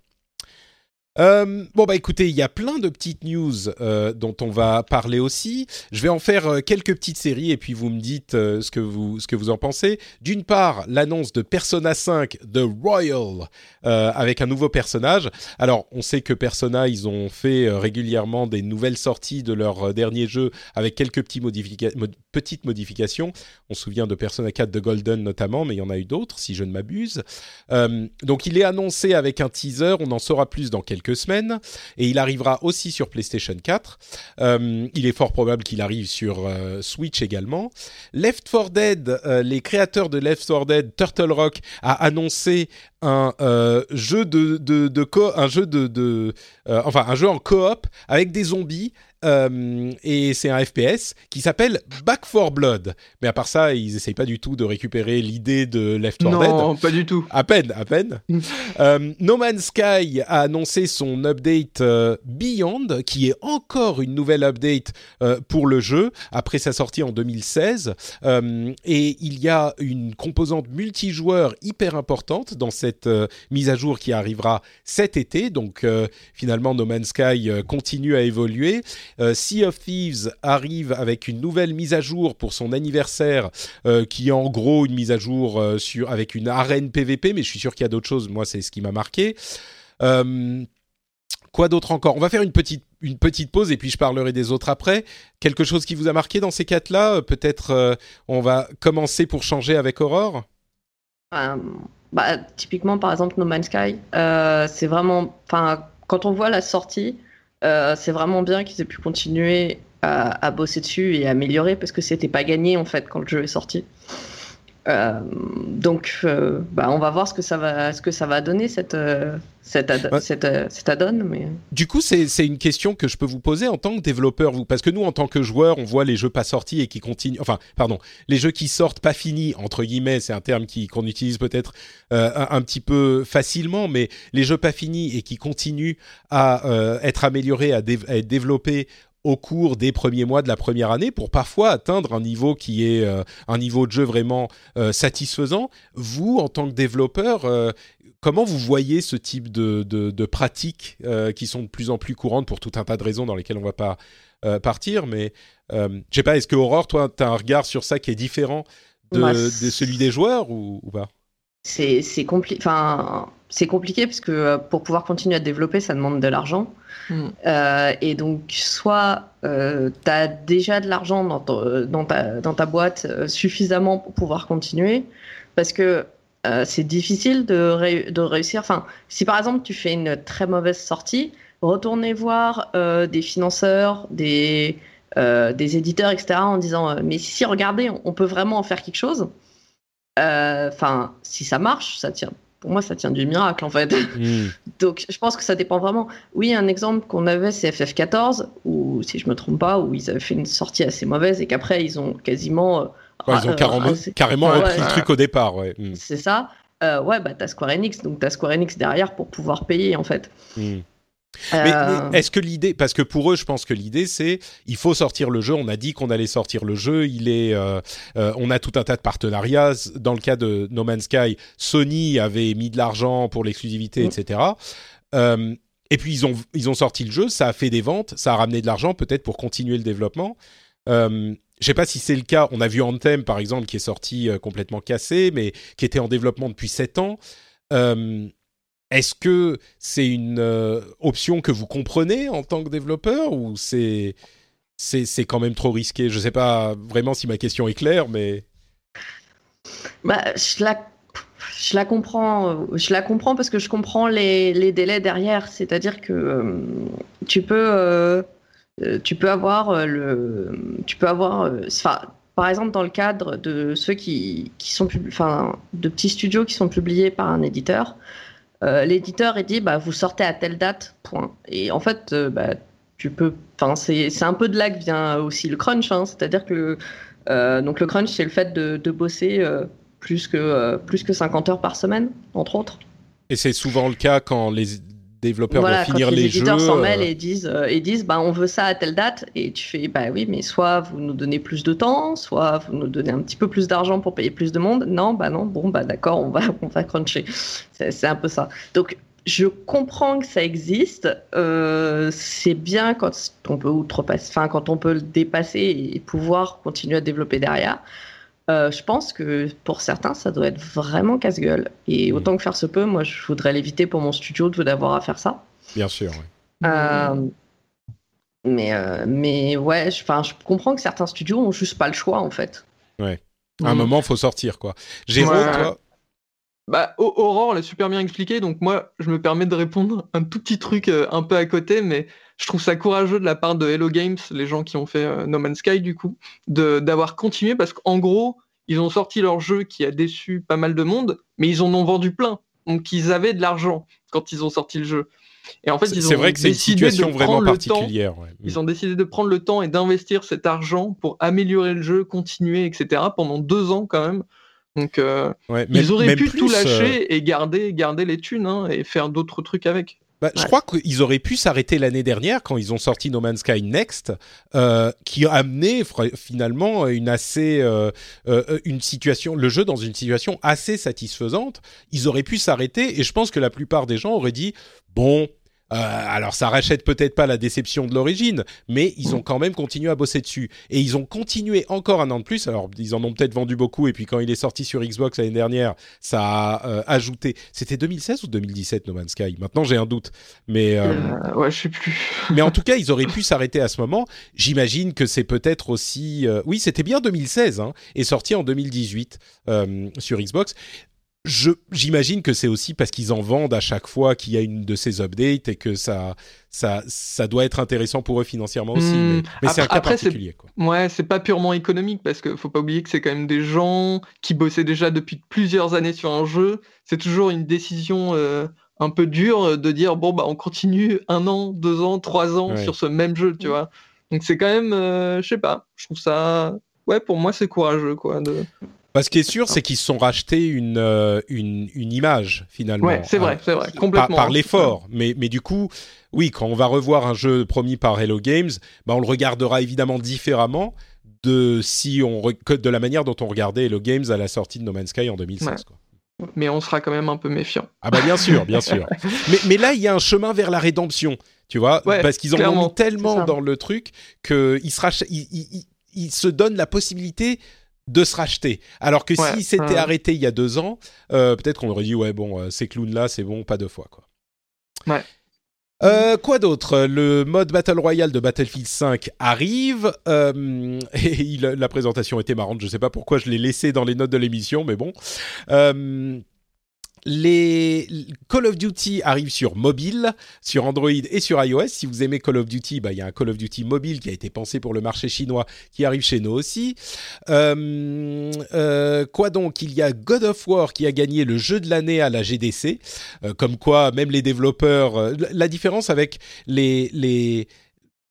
Euh, bon bah écoutez, il y a plein de petites news euh, dont on va parler aussi. Je vais en faire euh, quelques petites séries et puis vous me dites ce que vous ce que vous en pensez. D'une part, l'annonce de Persona 5 The Royal avec un nouveau personnage. Alors, on sait que Persona, ils ont fait régulièrement des nouvelles sorties de leur dernier jeu avec quelques petites modifications. On se souvient de Persona 4 de Golden notamment, mais il y en a eu d'autres si je ne m'abuse. donc, il est annoncé avec un teaser. On en saura plus dans quelques semaines et il arrivera aussi sur PlayStation 4. Euh, il est fort probable qu'il arrive sur euh, Switch également. Left 4 Dead, euh, les créateurs de Left 4 Dead, Turtle Rock, a annoncé un jeu de un jeu de, un jeu en coop avec des zombies euh, et c'est un FPS qui s'appelle Back 4 Blood. Mais à part ça, ils essayent pas du tout de récupérer l'idée de Left 4 Dead. Non, pas du tout. À peine, à peine. euh, no Man's Sky a annoncé son update euh, Beyond, qui est encore une nouvelle update euh, pour le jeu après sa sortie en 2016. et il y a une composante multijoueur hyper importante dans cette mise à jour qui arrivera cet été. Donc finalement, No Man's Sky continue à évoluer. Euh, sea of Thieves arrive avec une nouvelle mise à jour pour son anniversaire, euh, qui est en gros une mise à jour euh, sur, avec une arène PVP, mais je suis sûr qu'il y a d'autres choses. Moi, c'est ce qui m'a marqué. quoi d'autre encore? On va faire une petite, une petite pause et puis je parlerai des autres après. Quelque chose qui vous a marqué dans ces quatre-là? Peut-être on va commencer pour changer avec Aurore? Bah, Typiquement, par exemple, No Man's Sky, c'est vraiment. Quand on voit la sortie, euh, c'est vraiment bien qu'ils aient pu continuer à, bosser dessus et améliorer parce que c'était pas gagné en fait quand le jeu est sorti. Euh, donc, euh, bah, on va voir ce que ça va, ce que ça va donner cette cette, cette, add-on. Mais... Du coup, c'est une question que je peux vous poser en tant que développeur, vous, parce que nous, en tant que joueurs, on voit les jeux pas sortis et qui continuent. Enfin, pardon, les jeux qui sortent pas finis entre guillemets, c'est un terme qu'on utilise peut-être un, un, petit peu facilement, mais les jeux pas finis et qui continuent à être améliorés, à, à être développés au cours des premiers mois de la première année pour parfois atteindre un niveau qui est euh, un niveau de jeu vraiment euh, satisfaisant. Vous, en tant que développeur, euh, comment vous voyez ce type de, de, pratiques qui sont de plus en plus courantes pour tout un tas de raisons dans lesquelles on ne va pas partir Mais je sais pas, est-ce que Aurore, toi, tu as un regard sur ça qui est différent de, de celui des joueurs ou, ou pas? C'est compliqué. Enfin, c'est compliqué parce que pour pouvoir continuer à développer, ça demande de l'argent. Mm. Euh, et donc, soit euh, tu as déjà de l'argent dans, dans, ta, dans ta boîte euh, suffisamment pour pouvoir continuer, parce que c'est difficile de, de, réussir. Enfin, si par exemple tu fais une très mauvaise sortie, retourner voir des financeurs, des, des éditeurs, etc., en disant Mais si, regardez, on peut vraiment en faire quelque chose. Enfin, si ça marche, ça tient pour moi, ça tient du miracle en fait. Hmm. Donc, je pense que ça dépend vraiment. Oui, un exemple qu'on avait, c'est FF14, où, si je me trompe pas, où ils avaient fait une sortie assez mauvaise et qu'après, ils ont quasiment. Euh, ils ont carrément, carrément repris le truc au départ, ouais. Hmm. C'est ça. Euh, ouais, bah, t'as Square Enix, donc t'as Square Enix derrière pour pouvoir payer en fait. Hmm. Mais, euh. est-ce que l'idée, parce que pour eux, je pense que l'idée c'est, il faut sortir le jeu. On a dit qu'on allait sortir le jeu. Il est, euh, euh, on a tout un tas de partenariats. Dans le cas de No Man's Sky, Sony avait mis de l'argent pour l'exclusivité, mm. etc. et puis ils ont, ils ont sorti le jeu. Ça a fait des ventes, ça a ramené de l'argent, peut-être pour continuer le développement. Je je sais pas si c'est le cas. On a vu Anthem, par exemple, qui est sorti complètement cassé, mais qui était en développement depuis 7 ans. Est-ce que c'est une euh, option que vous comprenez en tant que développeur ou c'est c'est quand même trop risqué? Je ne sais pas vraiment si ma question est claire, mais bah, je la je la comprends, euh, je la comprends parce que je comprends les, les délais derrière. C'est-à-dire que euh, tu peux tu peux avoir le tu peux avoir par exemple dans le cadre de ceux qui, qui sont de petits studios qui sont publiés par un éditeur euh, l'éditeur est dit bah vous sortez à telle date point et en fait euh, bah, tu peux enfin c'est un peu de là que vient aussi le crunch hein. c'est-à-dire que donc le crunch, c'est le fait de, de bosser plus, que, plus que 50 heures par semaine, entre autres. Et c'est souvent le cas quand les développeurs vont finir quand les, éditeurs s'en mêlent et disent, et disent bah, on veut ça à telle date. Et tu fais bah oui, mais soit vous nous donnez plus de temps, soit vous nous donnez un petit peu plus d'argent pour payer plus de monde. Non, bah non, bon, bah d'accord, on va, on va cruncher. C'est un peu ça. Donc je comprends que ça existe. Euh, c'est bien quand on peut outrepasser, enfin quand on peut le dépasser et pouvoir continuer à développer derrière. Euh, je pense que pour certains, ça doit être vraiment casse-gueule. Et autant que faire se peut, moi, je voudrais l'éviter pour mon studio d'avoir à faire ça. Bien sûr. Ouais. Euh, mais, euh, mais ouais, je, je comprends que certains studios ont juste pas le choix, en fait. Ouais. À un mmh. moment, faut sortir, quoi. Jérôme, ouais. toi bah, Aurore l'a super bien expliqué, donc moi, je me permets de répondre un tout petit truc euh, un peu à côté, mais je trouve ça courageux de la part de Hello Games, les gens qui ont fait euh, No Man's Sky, du coup, d'avoir continué, parce qu'en gros, ils ont sorti leur jeu qui a déçu pas mal de monde, mais ils en ont vendu plein. Donc, ils avaient de l'argent quand ils ont sorti le jeu. Et en fait, ils ont vrai que c'est une situation vraiment particulière. Temps, ouais. Ils ont décidé de prendre le temps et d'investir cet argent pour améliorer le jeu, continuer, etc. pendant deux ans quand même. Donc, euh, ouais, ils auraient pu plus, tout lâcher euh... et garder, garder les thunes hein, et faire d'autres trucs avec. Bah, ouais. Je crois qu'ils auraient pu s'arrêter l'année dernière quand ils ont sorti No Man's Sky Next, euh, qui a amené finalement une assez euh, euh, une situation, le jeu dans une situation assez satisfaisante. Ils auraient pu s'arrêter et je pense que la plupart des gens auraient dit bon. Euh, alors ça rachète peut-être pas la déception de l'origine, mais ils ont quand même continué à bosser dessus et ils ont continué encore un an de plus. Alors ils en ont peut-être vendu beaucoup et puis quand il est sorti sur Xbox l'année dernière, ça a euh, ajouté. C'était 2016 ou 2017 No Man's Sky? Maintenant j'ai un doute, mais euh... ouais je sais plus. mais en tout cas ils auraient pu s'arrêter à ce moment. J'imagine que c'est peut-être aussi. euh, Oui c'était bien 2016 hein, et sorti en 2018 euh, sur Xbox j'imagine que c'est aussi parce qu'ils en vendent à chaque fois qu'il y a une de ces updates et que ça, ça, ça doit être intéressant pour eux financièrement aussi. Mmh. Mais, mais c'est un cas après, particulier. Quoi. Ouais, c'est pas purement économique parce qu'il faut pas oublier que c'est quand même des gens qui bossaient déjà depuis plusieurs années sur un jeu. C'est toujours une décision euh, un peu dure de dire bon bah on continue un an, deux ans, trois ans ouais. sur ce même jeu, tu vois. Donc c'est quand même, euh, je sais pas, je trouve ça, ouais, pour moi c'est courageux quoi. De... Bah, ce qui est sûr, c'est qu'ils se sont rachetés une, euh, une, une, image, finalement. Ouais, c'est vrai, euh, c'est vrai, complètement. Par, par l'effort. Mais, mais du coup, oui, quand on va revoir un jeu promis par Hello Games, bah, on le regardera évidemment différemment de, si on, de la manière dont on regardait Hello Games à la sortie de No Man's Sky en 2016. Ouais. Quoi. Mais on sera quand même un peu méfiant. Ah bah bien sûr, bien sûr. mais, mais là, il y a un chemin vers la rédemption, tu vois, ouais, parce qu'ils en ont mis tellement dans le truc qu'ils se, ils, ils, ils se donnent la possibilité de se racheter. Alors que ouais, si ouais. arrêté il y a deux ans, euh, peut-être qu'on aurait dit ouais bon euh, ces clowns là c'est bon pas deux fois quoi. Ouais. Euh, quoi d'autre? Le mode Battle Royale de Battlefield 5 arrive euh, et il, la présentation était marrante. Je sais pas pourquoi je l'ai laissé dans les notes de l'émission, mais bon. Euh, les Call of Duty arrivent sur mobile, sur Android et sur iOS. Si vous aimez Call of Duty, bah, il y a un Call of Duty mobile qui a été pensé pour le marché chinois qui arrive chez nous aussi. Euh, euh, quoi donc? Il y a God of War qui a gagné le jeu de l'année à la GDC. Euh, comme quoi, même les développeurs... euh, la différence avec les... les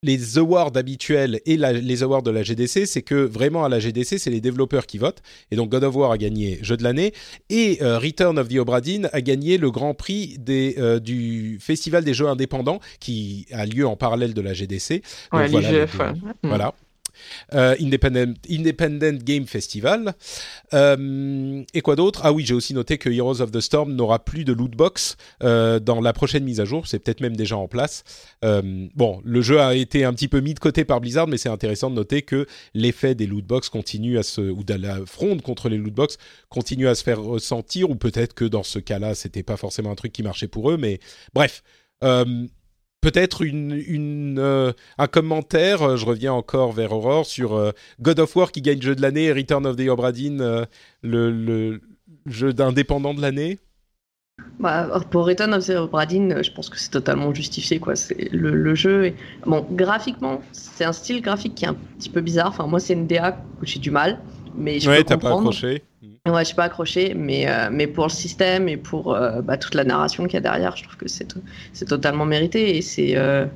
les awards habituels et la, les awards de la GDC, c'est que vraiment à la GDC, c'est les développeurs qui votent. Et donc God of War a gagné jeu de l'année et euh, Return of the Obra Dinn a gagné le grand prix des, euh, du Festival des jeux indépendants qui a lieu en parallèle de la GDC. Donc, ouais, voilà, l'IGF, le, ouais. voilà. Euh, Independent, Game Festival. Euh, et quoi d'autre? Ah oui, j'ai aussi noté que Heroes of the Storm n'aura plus de loot box euh, dans la prochaine mise à jour. C'est peut-être même déjà en place. Bon, le jeu a été un petit peu mis de côté par Blizzard, mais c'est intéressant de noter que l'effet des loot box continue à se, ou de la fronde contre les loot box continue à se faire ressentir, ou peut-être que dans ce cas-là, c'était pas forcément un truc qui marchait pour eux, mais bref. Peut-être une, une euh, un commentaire, euh, je reviens encore vers Aurore, sur euh, God of War qui gagne jeu de l'année et Return of the Obra Dinn, euh, le, le, jeu d'indépendant de l'année bah, pour Return of the Obra Dinn, je pense que c'est totalement justifié. Quoi. C'est le, le, jeu est... Bon, graphiquement, c'est un style graphique qui est un petit peu bizarre. Enfin, moi, c'est une DA où j'ai du mal, mais je ouais, peux t'as comprendre. pas accroché Ouais, je suis pas accroché, mais, euh, mais pour le système et pour euh, bah, toute la narration qu'il y a derrière, je trouve que c'est, c'est totalement mérité. Et c'est, euh,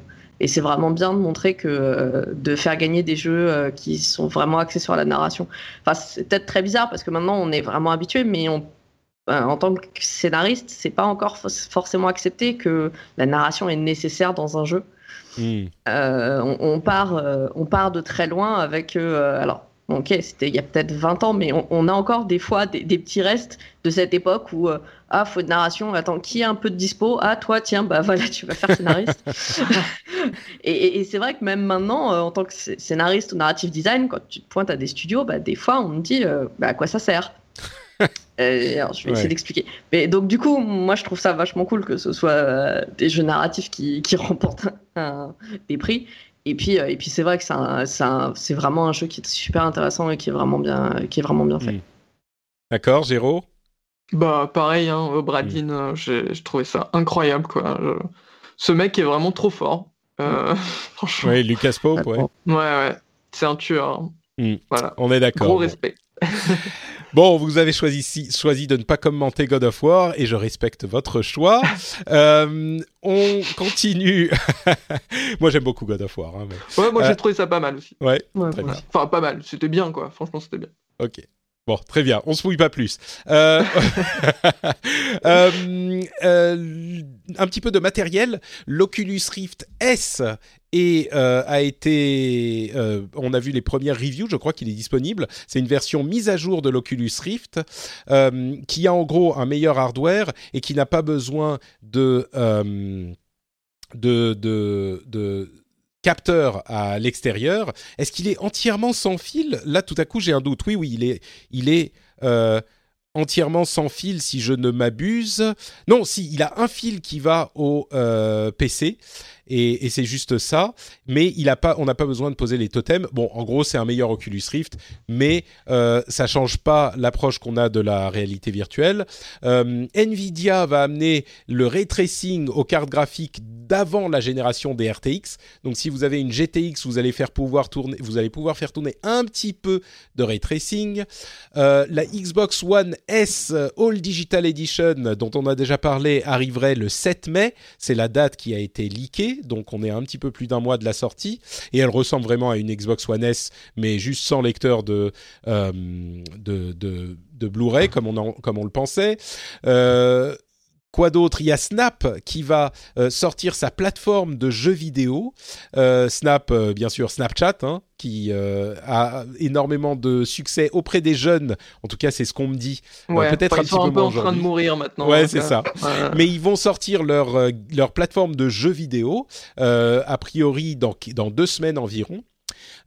Et c'est vraiment bien de montrer que de faire gagner des jeux qui sont vraiment axés sur la narration. Enfin, c'est peut-être très bizarre parce que maintenant on est vraiment habitué, mais on en tant que scénariste, c'est pas encore forcément accepté que la narration est nécessaire dans un jeu. Hmm. on, part, on part de très loin avec. alors, ok, c'était il y a peut-être 20 ans, mais on, a encore des fois des, petits restes de cette époque où, euh, ah, faut de narration, attends, qui a un peu de dispo? Ah, toi, tiens, bah voilà, tu vas faire scénariste. et, c'est vrai que même maintenant, euh, en tant que scénariste ou narrative design, quand tu te pointes à des studios, bah, des fois, on me dit, euh, bah, à quoi ça sert? Alors, je vais essayer d'expliquer. Mais donc, du coup, moi, je trouve ça vachement cool que ce soit des jeux narratifs qui, qui remportent des prix. Et puis, euh, et puis c'est vrai que c'est vraiment un jeu qui est super intéressant et qui est vraiment bien, qui est vraiment bien fait. Hmm. D'accord, Géraud? Bah pareil, hein, Bradin, hmm. euh, j'ai trouvé ça incroyable quoi. Ce mec est vraiment trop fort. Euh, franchement. Oui, Lucas Pope, ouais. Ouais, ouais. C'est un tueur. Hmm. Voilà. On est d'accord. Gros respect. Bon, vous avez choisi, choisi de ne pas commenter God of War et je respecte votre choix. euh, on continue. moi, j'aime beaucoup God of War. Hein, Ouais, moi, j'ai euh, trouvé ça pas mal aussi. Ouais, très bien. Enfin, pas mal. C'était bien, quoi. Franchement, c'était bien. Ok. Bon, très bien, on se mouille pas plus. Euh, euh, euh, un petit peu de matériel. L'Oculus Rift S et a été, on a vu les premières reviews, je crois qu'il est disponible. C'est une version mise à jour de l'Oculus Rift qui a en gros un meilleur hardware et qui n'a pas besoin de capteur à l'extérieur. Est-ce qu'il est entièrement sans fil? Là, tout à coup, j'ai un doute. Oui, oui, il est, euh, entièrement sans fil, si je ne m'abuse. Non, si, il a un fil qui va au euh, PC et, c'est juste ça. Mais on n'a pas besoin de poser les totems. Bon, en gros, c'est un meilleur Oculus Rift, mais euh, ça change pas l'approche qu'on a de la réalité virtuelle. Euh, Nvidia va amener le ray tracing aux cartes graphiques d'avant la génération des RTX. Donc, si vous avez une GTX, vous allez pouvoir tourner, vous allez pouvoir faire tourner un petit peu de ray tracing. Euh, la Xbox One S All Digital Edition, dont on a déjà parlé, arriverait le 7 mai. C'est la date qui a été leakée donc on est un petit peu plus d'un mois de la sortie, et elle ressemble vraiment à une Xbox One S, mais juste sans lecteur de, euh, Blu-ray, comme on, comme on le pensait. Euh, Quoi d'autre? Il y a Snap qui va euh, sortir sa plateforme de jeux vidéo. Snap, bien sûr, Snapchat, hein, qui a énormément de succès auprès des jeunes. En tout cas, c'est ce qu'on me dit. Peut-être un, petit peu, un peu en train de mourir maintenant. Ouais, c'est ça. Mais ils vont sortir leur leur plateforme de jeux vidéo a priori dans dans deux semaines environ.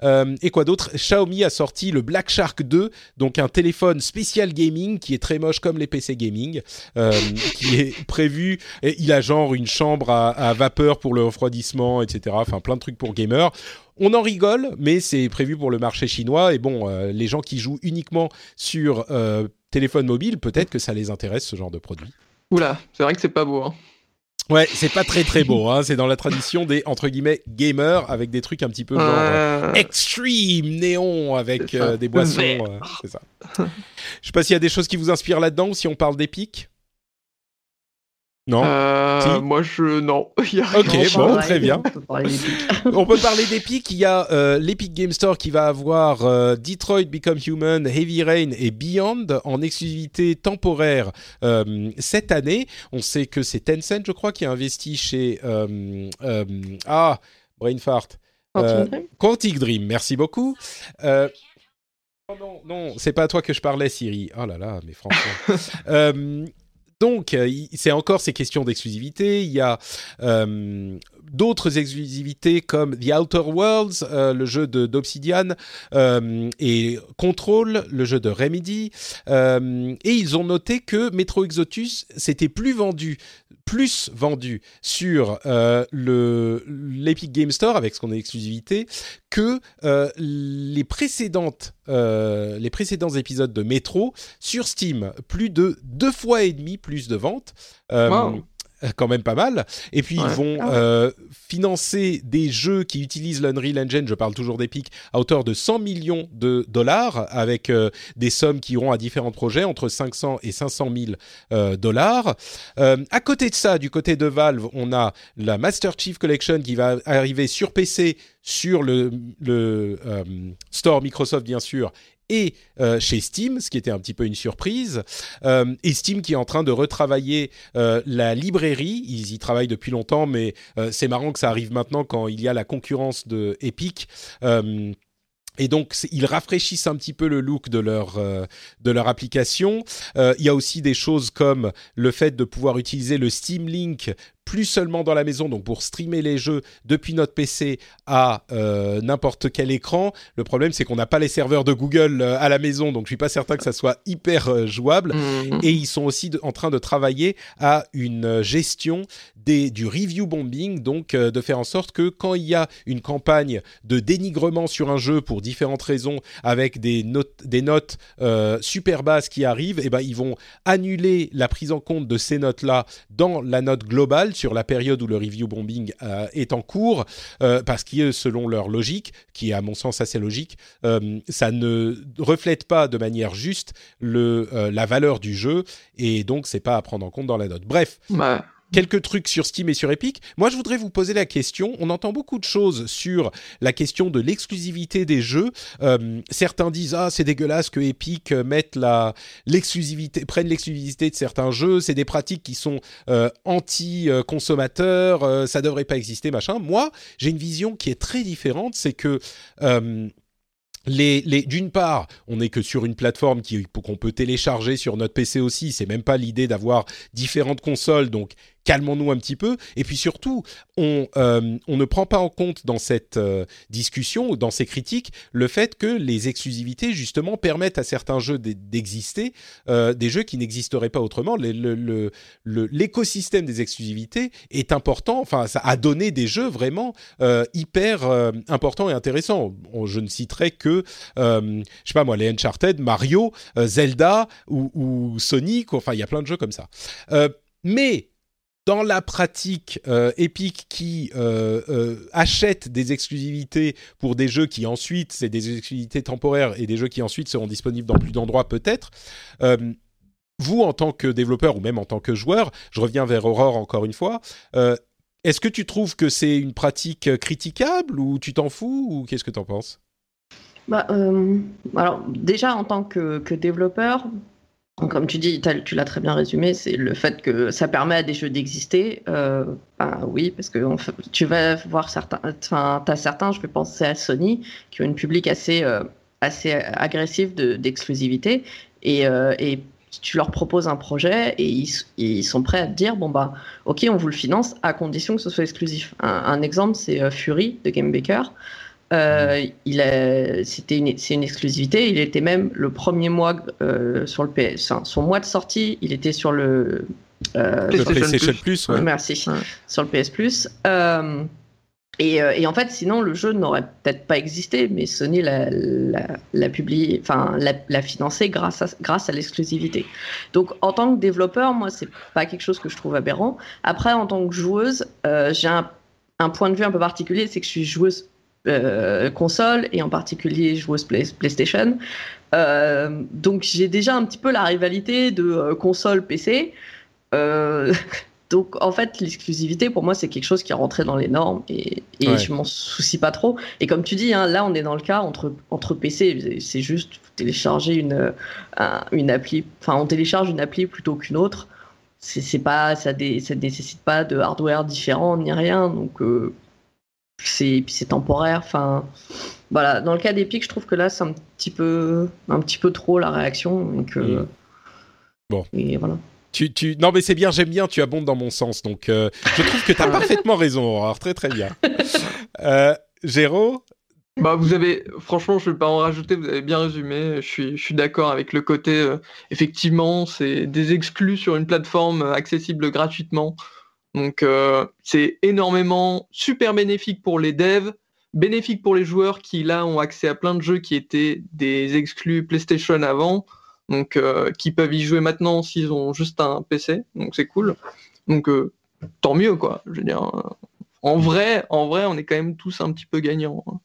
Euh, et quoi d'autre? Xiaomi a sorti le Black Shark 2, donc un téléphone spécial gaming qui est très moche comme les PC gaming, euh, qui est prévu. Il a genre une chambre à, vapeur pour le refroidissement, etc. Enfin, plein de trucs pour gamers. On en rigole, mais c'est prévu pour le marché chinois. Et bon, euh, les gens qui jouent uniquement sur téléphone mobile, peut-être que ça les intéresse ce genre de produit. Oula, c'est vrai que c'est pas beau. Hein. Ouais, c'est pas très très beau. Hein. C'est dans la tradition des entre guillemets gamers avec des trucs un petit peu genre euh, extreme néon avec euh, des boissons. Euh, c'est ça. Je sais pas s'il y a des choses qui vous inspirent là-dedans ou si on parle d'épique. Non euh, Moi, je. Non. ok, bon, très bien. On peut parler d'Epic. Il y a euh, l'Epic Game Store qui va avoir euh, Detroit Become Human, Heavy Rain et Beyond en exclusivité temporaire cette année. On sait que c'est Tencent, je crois, qui a investi chez. ah, Brain Fart. Quantic Dream. Quantic Dream, merci beaucoup. non, non, c'est pas à toi que je parlais, Siri. Oh là là, mais franchement. Donc, euh, c'est encore ces questions d'exclusivité. Il y a euh, d'autres exclusivités comme The Outer Worlds, euh, le jeu d'Obsidian, et Control, le jeu de Remedy. et ils ont noté que Metro Exodus s'était plus vendu plus vendu sur euh, le l'Epic Game Store avec ce qu'on exclusivité que euh, les précédentes euh, les précédents épisodes de Metro sur Steam. Plus de deux fois et demi plus de ventes quand même pas mal. Et puis ils vont ah financer des jeux qui utilisent l'Unreal Engine, je parle toujours d'Epic, à hauteur de 100 millions de dollars, avec des sommes qui iront à différents projets, entre 500 et 500 000 dollars. à côté de ça, du côté de Valve, on a la Master Chief Collection qui va arriver sur PC, sur le, le store Microsoft bien sûr, et euh, chez Steam, ce qui était un petit peu une surprise. Euh, et Steam qui est en train de retravailler euh, la librairie. Ils y travaillent depuis longtemps, mais c'est marrant que ça arrive maintenant quand il y a la concurrence de Epic. Et donc, ils rafraîchissent un petit peu le look de leur, de leur application. il y a aussi des choses comme le fait de pouvoir utiliser le Steam Link plus seulement dans la maison, donc pour streamer les jeux depuis notre PC à euh, n'importe quel écran. Le problème, c'est qu'on n'a pas les serveurs de Google euh, à la maison, donc je suis pas certain que ça soit hyper euh, jouable. Mmh. Et ils sont aussi en train de travailler à une gestion des, du review bombing, donc de faire en sorte que quand il y a une campagne de dénigrement sur un jeu pour différentes raisons, avec des notes, des notes super basses qui arrivent, et eh ben ils vont annuler la prise en compte de ces notes-là dans la note globale sur la période où le review bombing euh, est en cours, euh, parce que selon leur logique, qui est à mon sens assez logique, euh, ça ne reflète pas de manière juste le, la valeur du jeu, et donc c'est pas à prendre en compte dans la note. Bref. Bah, quelques trucs sur Steam et sur Epic. Moi, je voudrais vous poser la question. On entend beaucoup de choses sur la question de l'exclusivité des jeux. Euh, certains disent ah c'est dégueulasse que Epic mette la l'exclusivité, prenne l'exclusivité de certains jeux. C'est des pratiques qui sont euh, anti-consommateurs. Euh, ça devrait pas exister, machin. Moi, j'ai une vision qui est très différente. C'est que les, les, d'une part, on n'est que sur une plateforme qu'on peut télécharger sur notre PC aussi. C'est même pas l'idée d'avoir différentes consoles. Donc, calmons-nous un petit peu. Et puis surtout, on, euh, ne prend pas en compte dans cette euh, discussion ou dans ces critiques le fait que les exclusivités, justement, permettent à certains jeux d'exister, euh, des jeux qui n'existeraient pas autrement. L'écosystème des exclusivités est important. Enfin, ça a donné des jeux vraiment hyper importants et intéressants. je ne citerai que, je sais pas moi, les Uncharted, Mario, Zelda ou, Sonic. Enfin, il y a plein de jeux comme ça. mais dans la pratique, euh, Epic qui euh, euh, achète des exclusivités pour des jeux qui ensuite, c'est des exclusivités temporaires et des jeux qui ensuite seront disponibles dans plus d'endroits peut-être. vous, en tant que développeur ou même en tant que joueur, je reviens vers Aurore encore une fois. Est-ce que tu trouves que c'est une pratique critiquable ou tu t'en fous ou qu'est-ce que tu en penses? Bah, alors déjà en tant que développeur, comme tu dis, tu l'as très bien résumé, c'est le fait que ça permet à des jeux d'exister. Euh, ben oui, parce que tu vas voir certains, enfin, as certains, je vais penser à Sony, qui ont une public assez, euh, assez agressive d'exclusivité. et, euh, et tu leur proposes un projet et ils, sont prêts à te dire bon bah ok on vous le finance à condition que ce soit exclusif. Un, exemple c'est Fury de Game Baker. Euh, c'était une, c'est une exclusivité. Il était même le premier mois euh, sur le PS, son mois de sortie, il était sur le, euh, PlayStation, Plus. Merci. Sur le PS Plus. Et, et, en fait, sinon, le jeu n'aurait peut-être pas existé, mais Sony l'a, l'a, publié, enfin, l'a, l'a financé grâce à, grâce à l'exclusivité. Donc, en tant que développeur, moi, c'est pas quelque chose que je trouve aberrant. Après, en tant que joueuse, j'ai un, un, point de vue un peu particulier, c'est que je suis joueuse euh, console et en particulier joueuse play PlayStation. Euh, donc j'ai déjà un petit peu la rivalité de euh, console PC. donc en fait l'exclusivité pour moi c'est quelque chose qui est rentré dans les normes et, et je m'en soucie pas trop. Et comme tu dis, hein, là on est dans le cas entre, entre PC, c'est juste télécharger une, une appli, enfin on télécharge une appli plutôt qu'une autre. C'est pas ça, ne ça nécessite pas de hardware différent ni rien donc c'est c'est temporaire. Enfin, voilà. Dans le cas d'Epic, je trouve que là, c'est un petit peu, un petit peu trop la réaction. Donc, euh, bon. Et voilà. Tu, tu... Non, mais c'est bien, j'aime bien, tu abondes dans mon sens. Donc, euh, je trouve que tu as parfaitement raison, Alors, Très, très bien. Euh, Géraud? Bah, vous avez, franchement, je ne vais pas en rajouter, vous avez bien résumé. Je suis, je suis d'accord avec le côté, euh, effectivement, c'est des exclus sur une plateforme accessible gratuitement. Donc euh, c'est énormément super bénéfique pour les devs, bénéfique pour les joueurs qui là ont accès à plein de jeux qui étaient des exclus PlayStation avant, donc euh, qui peuvent y jouer maintenant s'ils ont juste un PC, donc c'est cool. Donc euh, tant mieux quoi. Je veux dire, en vrai, en vrai, on est quand même tous un petit peu gagnants. Hein.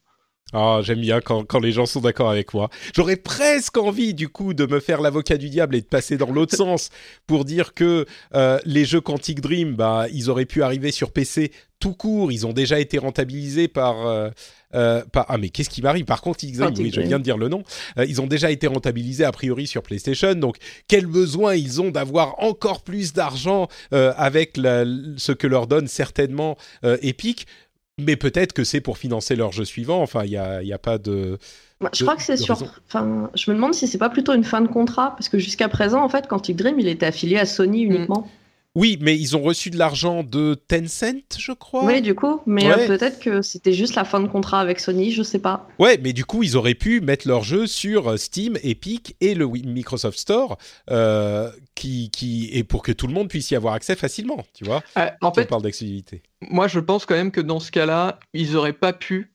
Ah, j'aime bien quand, quand, les gens sont d'accord avec moi. J'aurais presque envie, du coup, de me faire l'avocat du diable et de passer dans l'autre sens pour dire que euh, les jeux Quantic Dream, bah, ils auraient pu arriver sur PC tout court. Ils ont déjà été rentabilisés par. Euh, euh, par ah, mais qu'est-ce qui m'arrive? Par Dream, oui, je viens de dire le nom. ils ont déjà été rentabilisés a priori sur PlayStation. Donc, quel besoin ils ont d'avoir encore plus d'argent avec la, ce que leur donne certainement Epic? Mais peut-être que c'est pour financer leur jeu suivant. Enfin, il n'y a, y a, pas de. Bah, je crois que c'est sur. Enfin, je me demande si c'est pas plutôt une fin de contrat, parce que jusqu'à présent, en fait, Quantic Dream, il était affilié à Sony mm. uniquement. Oui, mais ils ont reçu de l'argent de Tencent, je crois. Oui, du coup, mais euh, peut-être que c'était juste la fin de contrat avec Sony, je sais pas. Ouais, mais du coup, ils auraient pu mettre leur jeu sur euh, Steam, Epic et le Microsoft Store, euh, qui, qui et pour que tout le monde puisse y avoir accès facilement, tu vois. en fait, on parle d'exclusivité. Moi, je pense quand même que dans ce cas-là, ils auraient pas pu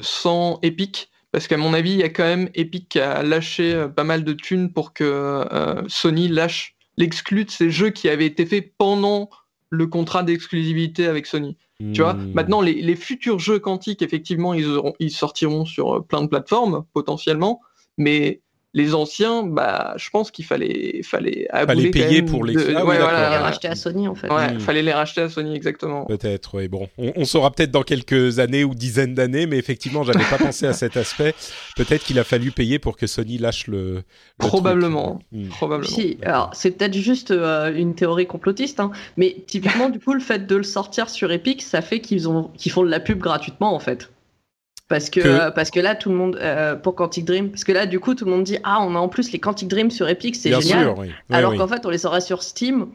sans Epic. Parce qu'à mon avis, il y a quand même Epic qui a lâché pas mal de thunes pour que Sony lâche l'exclu de ces jeux qui avaient été faits pendant le contrat d'exclusivité avec Sony. Tu vois, hmm. maintenant les, futurs jeux quantiques, effectivement, ils, ils sortiront sur euh, plein de plateformes potentiellement, mais les anciens, bah, je pense qu'il fallait, fallait, fallait payer pour les. Ah ouais, voilà, les racheter à Sony en fait. Ouais, hmm. fallait les racheter à Sony exactement. Peut-être, oui. Bon, on, saura peut-être dans quelques années ou dizaines d'années, mais effectivement, j'avais pas pensé à cet aspect. Peut-être qu'il a fallu payer pour que Sony lâche le. Probablement. Hmm. Probablement. Si, alors c'est peut-être juste euh, une théorie complotiste, hein, mais typiquement, du coup, le fait de le sortir sur Epic, ça fait qu'ils ont, qu'ils font de la pub gratuitement en fait. Parce que, parce que là, tout le monde, euh, pour Quantic Dream, parce que là, du coup, tout le monde dit Ah, on a en plus les Quantic Dream sur Epic, c'est génial. Alors qu'en fait, on les aurait sur Steam.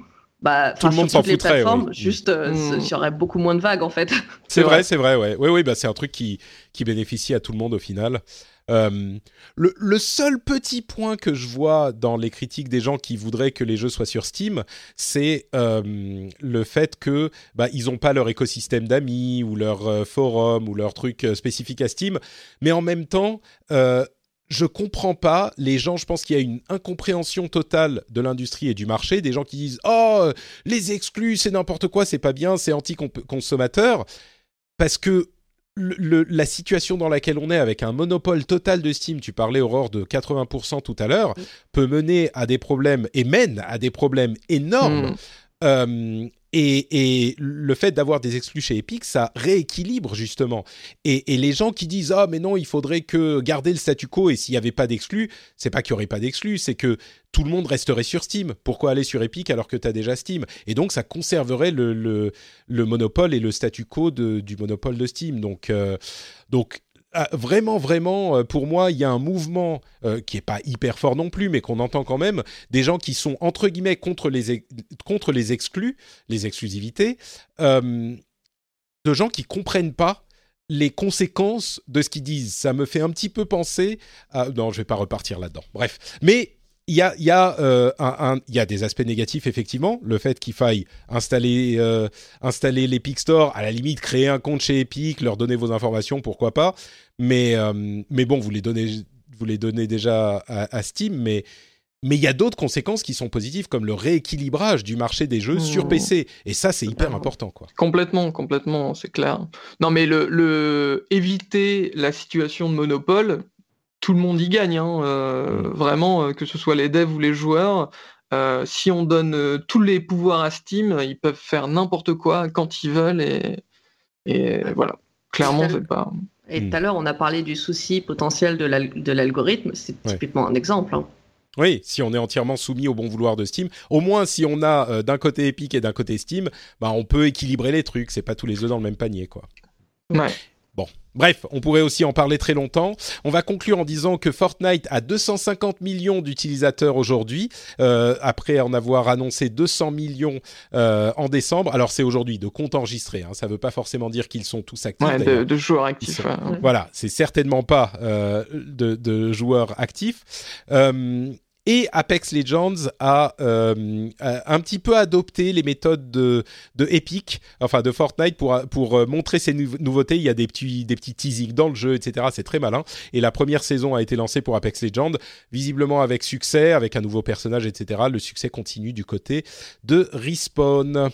Bah, tout le monde sur toutes les plateformes, juste, euh, mm. il y aurait beaucoup moins de vagues en fait. C'est vrai, c'est vrai, ouais. Oui, oui, bah, c'est un truc qui, qui bénéficie à tout le monde au final. Euh, le, seul petit point que je vois dans les critiques des gens qui voudraient que les jeux soient sur Steam, c'est euh, le fait que bah, ils n'ont pas leur écosystème d'amis ou leur euh, forum ou leur truc spécifique à Steam, mais en même temps je comprends pas les gens. Je pense qu'il y a une incompréhension totale de l'industrie et du marché. Des gens qui disent oh les exclus c'est n'importe quoi, c'est pas bien, c'est anti consommateur parce que la situation dans laquelle on est avec un monopole total de Steam, tu parlais Aurore de 80% tout à l'heure, peut mener à des problèmes et mène à des problèmes énormes. Mm. Euh, et, le fait d'avoir des exclus chez Epic, ça rééquilibre justement. Et, les gens qui disent ah mais non, il faudrait que garder le statu quo et s'il n'y avait pas d'exclus, c'est pas qu'il n'y aurait pas d'exclus, c'est que tout le monde resterait sur Steam. Pourquoi aller sur Epic alors que tu as déjà Steam? Et donc ça conserverait le, le, monopole et le statu quo du monopole de Steam. Donc euh, donc ah, vraiment, vraiment, euh, pour moi, il y a un mouvement euh, qui est pas hyper fort non plus, mais qu'on entend quand même, des gens qui sont entre guillemets contre les, contre les exclus, les exclusivités, euh, de gens qui comprennent pas les conséquences de ce qu'ils disent. Ça me fait un petit peu penser à... Non, je vais pas repartir là-dedans. Bref. Mais il y a, y, a, euh, un, y a des aspects négatifs, effectivement. Le fait qu'il faille installer, euh, installer l'Epic Store, à la limite, créer un compte chez Epic, leur donner vos informations, pourquoi pas. Mais, euh, mais bon, vous les donnez, vous les donnez déjà à, Steam, mais mais il y a d'autres conséquences qui sont positives, comme le rééquilibrage du marché des jeux sur mmh. PC. Et ça, c'est hyper important, quoi. Complètement, complètement, c'est clair. Non, mais le, le, éviter la situation de monopole, tout le monde y gagne. Hein, euh, mm. Vraiment, euh, que ce soit les devs ou les joueurs. Euh, si on donne tous les pouvoirs à Steam, ils peuvent faire n'importe quoi quand ils veulent et, et voilà. Clairement, c'est pas. Et tout à l'heure, on a parlé du souci potentiel de l'algorithme. C'est typiquement un exemple. Hein. Oui, si on est entièrement soumis au bon vouloir de Steam, au moins si on a d'un côté Epic et d'un côté Steam, bah on peut équilibrer les trucs. C'est pas tous les œufs dans le même panier, quoi. Ouais. Bon, bref, on pourrait aussi en parler très longtemps. On va conclure en disant que Fortnite a 250 millions d'utilisateurs aujourd'hui, euh, après en avoir annoncé 200 millions euh, en décembre. Alors c'est aujourd'hui de comptes enregistrés, hein. ça ne veut pas forcément dire qu'ils sont tous actifs. Ouais, de, joueurs actifs. Voilà, c'est certainement pas euh, de, de, joueurs actifs. Et Apex Legends a euh, un petit peu adopté les méthodes de, Epic, enfin de Fortnite, pour, pour euh, montrer ses nouveautés. Il y a des petits, des petits teasings dans le jeu, etc. C'est très malin. Et la première saison a été lancée pour Apex Legends, visiblement avec succès, avec un nouveau personnage, etc. Le succès continue du côté de Respawn.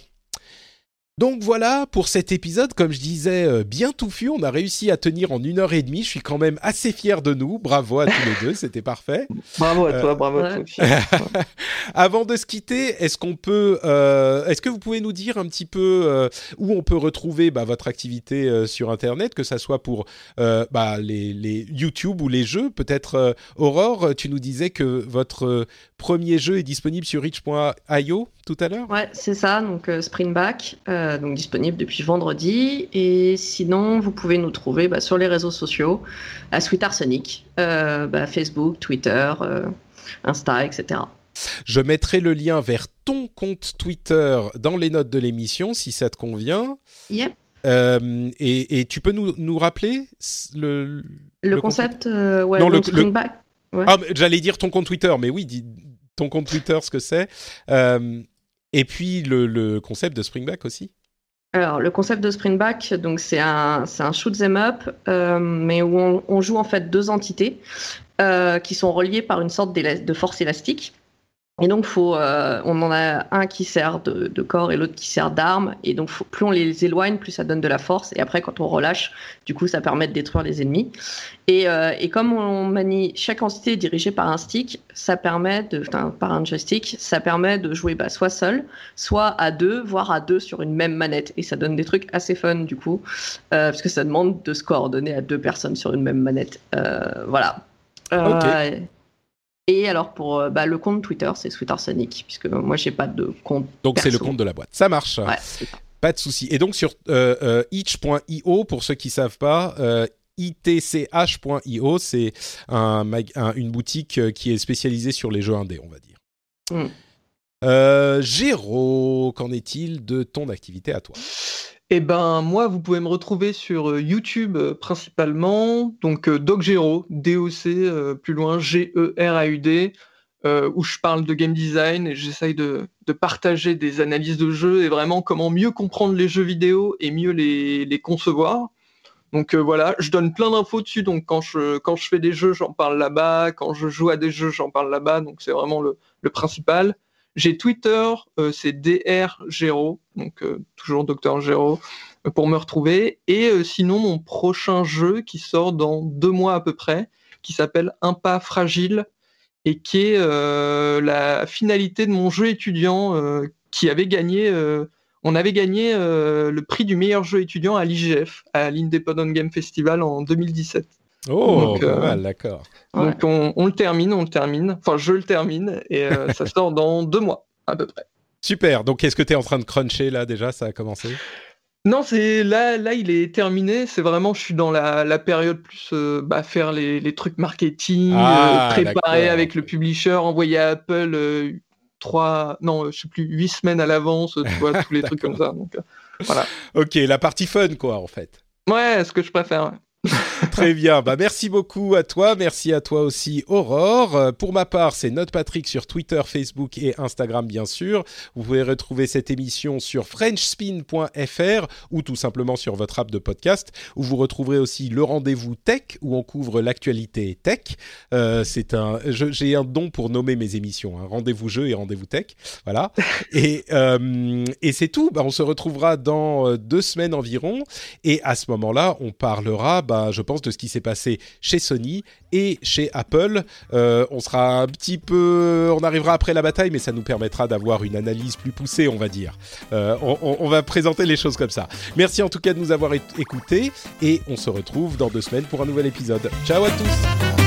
Donc voilà pour cet épisode, comme je disais, euh, bien touffu. On a réussi à tenir en une heure et demie. Je suis quand même assez fier de nous. Bravo à tous les deux, c'était parfait. Bravo à toi, bravo à toi. Avant de se quitter, est-ce qu'on peut, euh, est-ce que vous pouvez nous dire un petit peu euh, où on peut retrouver bah, votre activité sur Internet, que ça soit pour bah, les, les, YouTube ou les jeux? Peut-être Aurore, tu nous disais que votre premier jeu est disponible sur Reach.io tout à l'heure. Ouais, c'est ça. Donc Springback. Euh, donc disponible depuis vendredi. Et sinon, vous pouvez nous trouver bah, sur les réseaux sociaux, à Sweet Arsenic, euh, bah, Facebook, Twitter, euh, Insta, etc. Je mettrai le lien vers ton compte Twitter dans les notes de l'émission, si ça te convient. Yep. Et, tu peux nous, nous rappeler le, le, concept, ouais, non, le, Springback. Ah, j'allais dire ton compte Twitter, mais oui, dis ton compte Twitter, ce que c'est. Et puis le, concept de Springback aussi alors, le concept de Springback, donc c'est un, un shoot them up, euh, mais où on, joue en fait deux entités euh, qui sont reliées par une sorte de force élastique. Et donc, faut, euh, on en a un qui sert de, corps et l'autre qui sert d'arme. Et donc, plus on les éloigne, plus ça donne de la force. Et après, quand on relâche, du coup, ça permet de détruire les ennemis. Et, euh, et comme on manie, chaque entité est dirigée par un stick, ça permet de, par un joystick, ça permet de jouer bah, soit seul, soit à deux, voire à deux sur une même manette. Et ça donne des trucs assez fun, du coup, euh, parce que ça demande de se coordonner à deux personnes sur une même manette. voilà. Okay. Et alors pour euh, bah, le compte Twitter, c'est Sonic, puisque moi j'ai pas de compte. Donc c'est le compte de la boîte. Ça marche. pas de souci. Et donc sur euh, euh, itch.io, pour ceux qui savent pas, itch.io, c'est un, une boutique qui est spécialisée sur les jeux indés, on va dire. Mm. Géraud, qu'en est-il de ton activité à toi? Eh ben moi, vous pouvez me retrouver sur euh, YouTube euh, principalement, donc euh, DocGero, D-O-C, plus loin, G-E-R-A-U-D, où je parle de game design et j'essaye de, partager des analyses de jeux et vraiment comment mieux comprendre les jeux vidéo et mieux les, concevoir. Donc voilà, je donne plein d'infos dessus, donc quand je, fais des jeux, j'en parle là-bas, quand je joue à des jeux, j'en parle là-bas, donc c'est vraiment le principal. J'ai Twitter, euh, c'est DR donc euh, toujours Docteur Gero, euh, pour me retrouver. Et sinon, mon prochain jeu qui sort dans deux mois à peu près, qui s'appelle Un pas fragile, et qui est la finalité de mon jeu étudiant qui avait gagné. on avait gagné le prix du meilleur jeu étudiant à l'IGF, à l'Independent Game Festival en 2017. Oh, pas mal, d'accord. Donc on, le termine, on le termine. Enfin, je le termine et euh, ça sort dans deux mois à peu près. Super. Donc est-ce que tu es en train de cruncher là déjà Ça a commencé? Non, c'est là, là, il est terminé. C'est vraiment, je suis dans la, période plus euh, bah, faire les, trucs marketing, ah, euh, préparer avec le publisher, envoyer à Apple trois, non, je sais plus, huit semaines à l'avance, tu vois, tous les trucs comme ça. Donc, voilà. Ok, la partie fun, quoi, en fait. Ouais, ce que je préfère. Très bien. Bah, merci beaucoup à toi. Merci à toi aussi, Aurore. Euh, pour ma part, c'est Note Patrick sur Twitter, Facebook et Instagram, bien sûr. Vous pouvez retrouver cette émission sur FrenchSpin.fr ou tout simplement sur votre app de podcast, où vous retrouverez aussi le rendez-vous tech, où on couvre l'actualité tech. Euh, c'est un, j'ai un don pour nommer mes émissions. Hein. Rendez-vous jeu et rendez-vous tech. Voilà. et, euh, et c'est tout. Bah, on se retrouvera dans deux semaines environ. Et à ce moment-là, on parlera bah, je pense, de ce qui s'est passé chez Sony et chez Apple. Euh, on sera un petit peu, on arrivera après la bataille, mais ça nous permettra d'avoir une analyse plus poussée, on va dire. Euh, on, va présenter les choses comme ça. Merci en tout cas de nous avoir écoutés et on se retrouve dans deux semaines pour un nouvel épisode. Ciao à tous.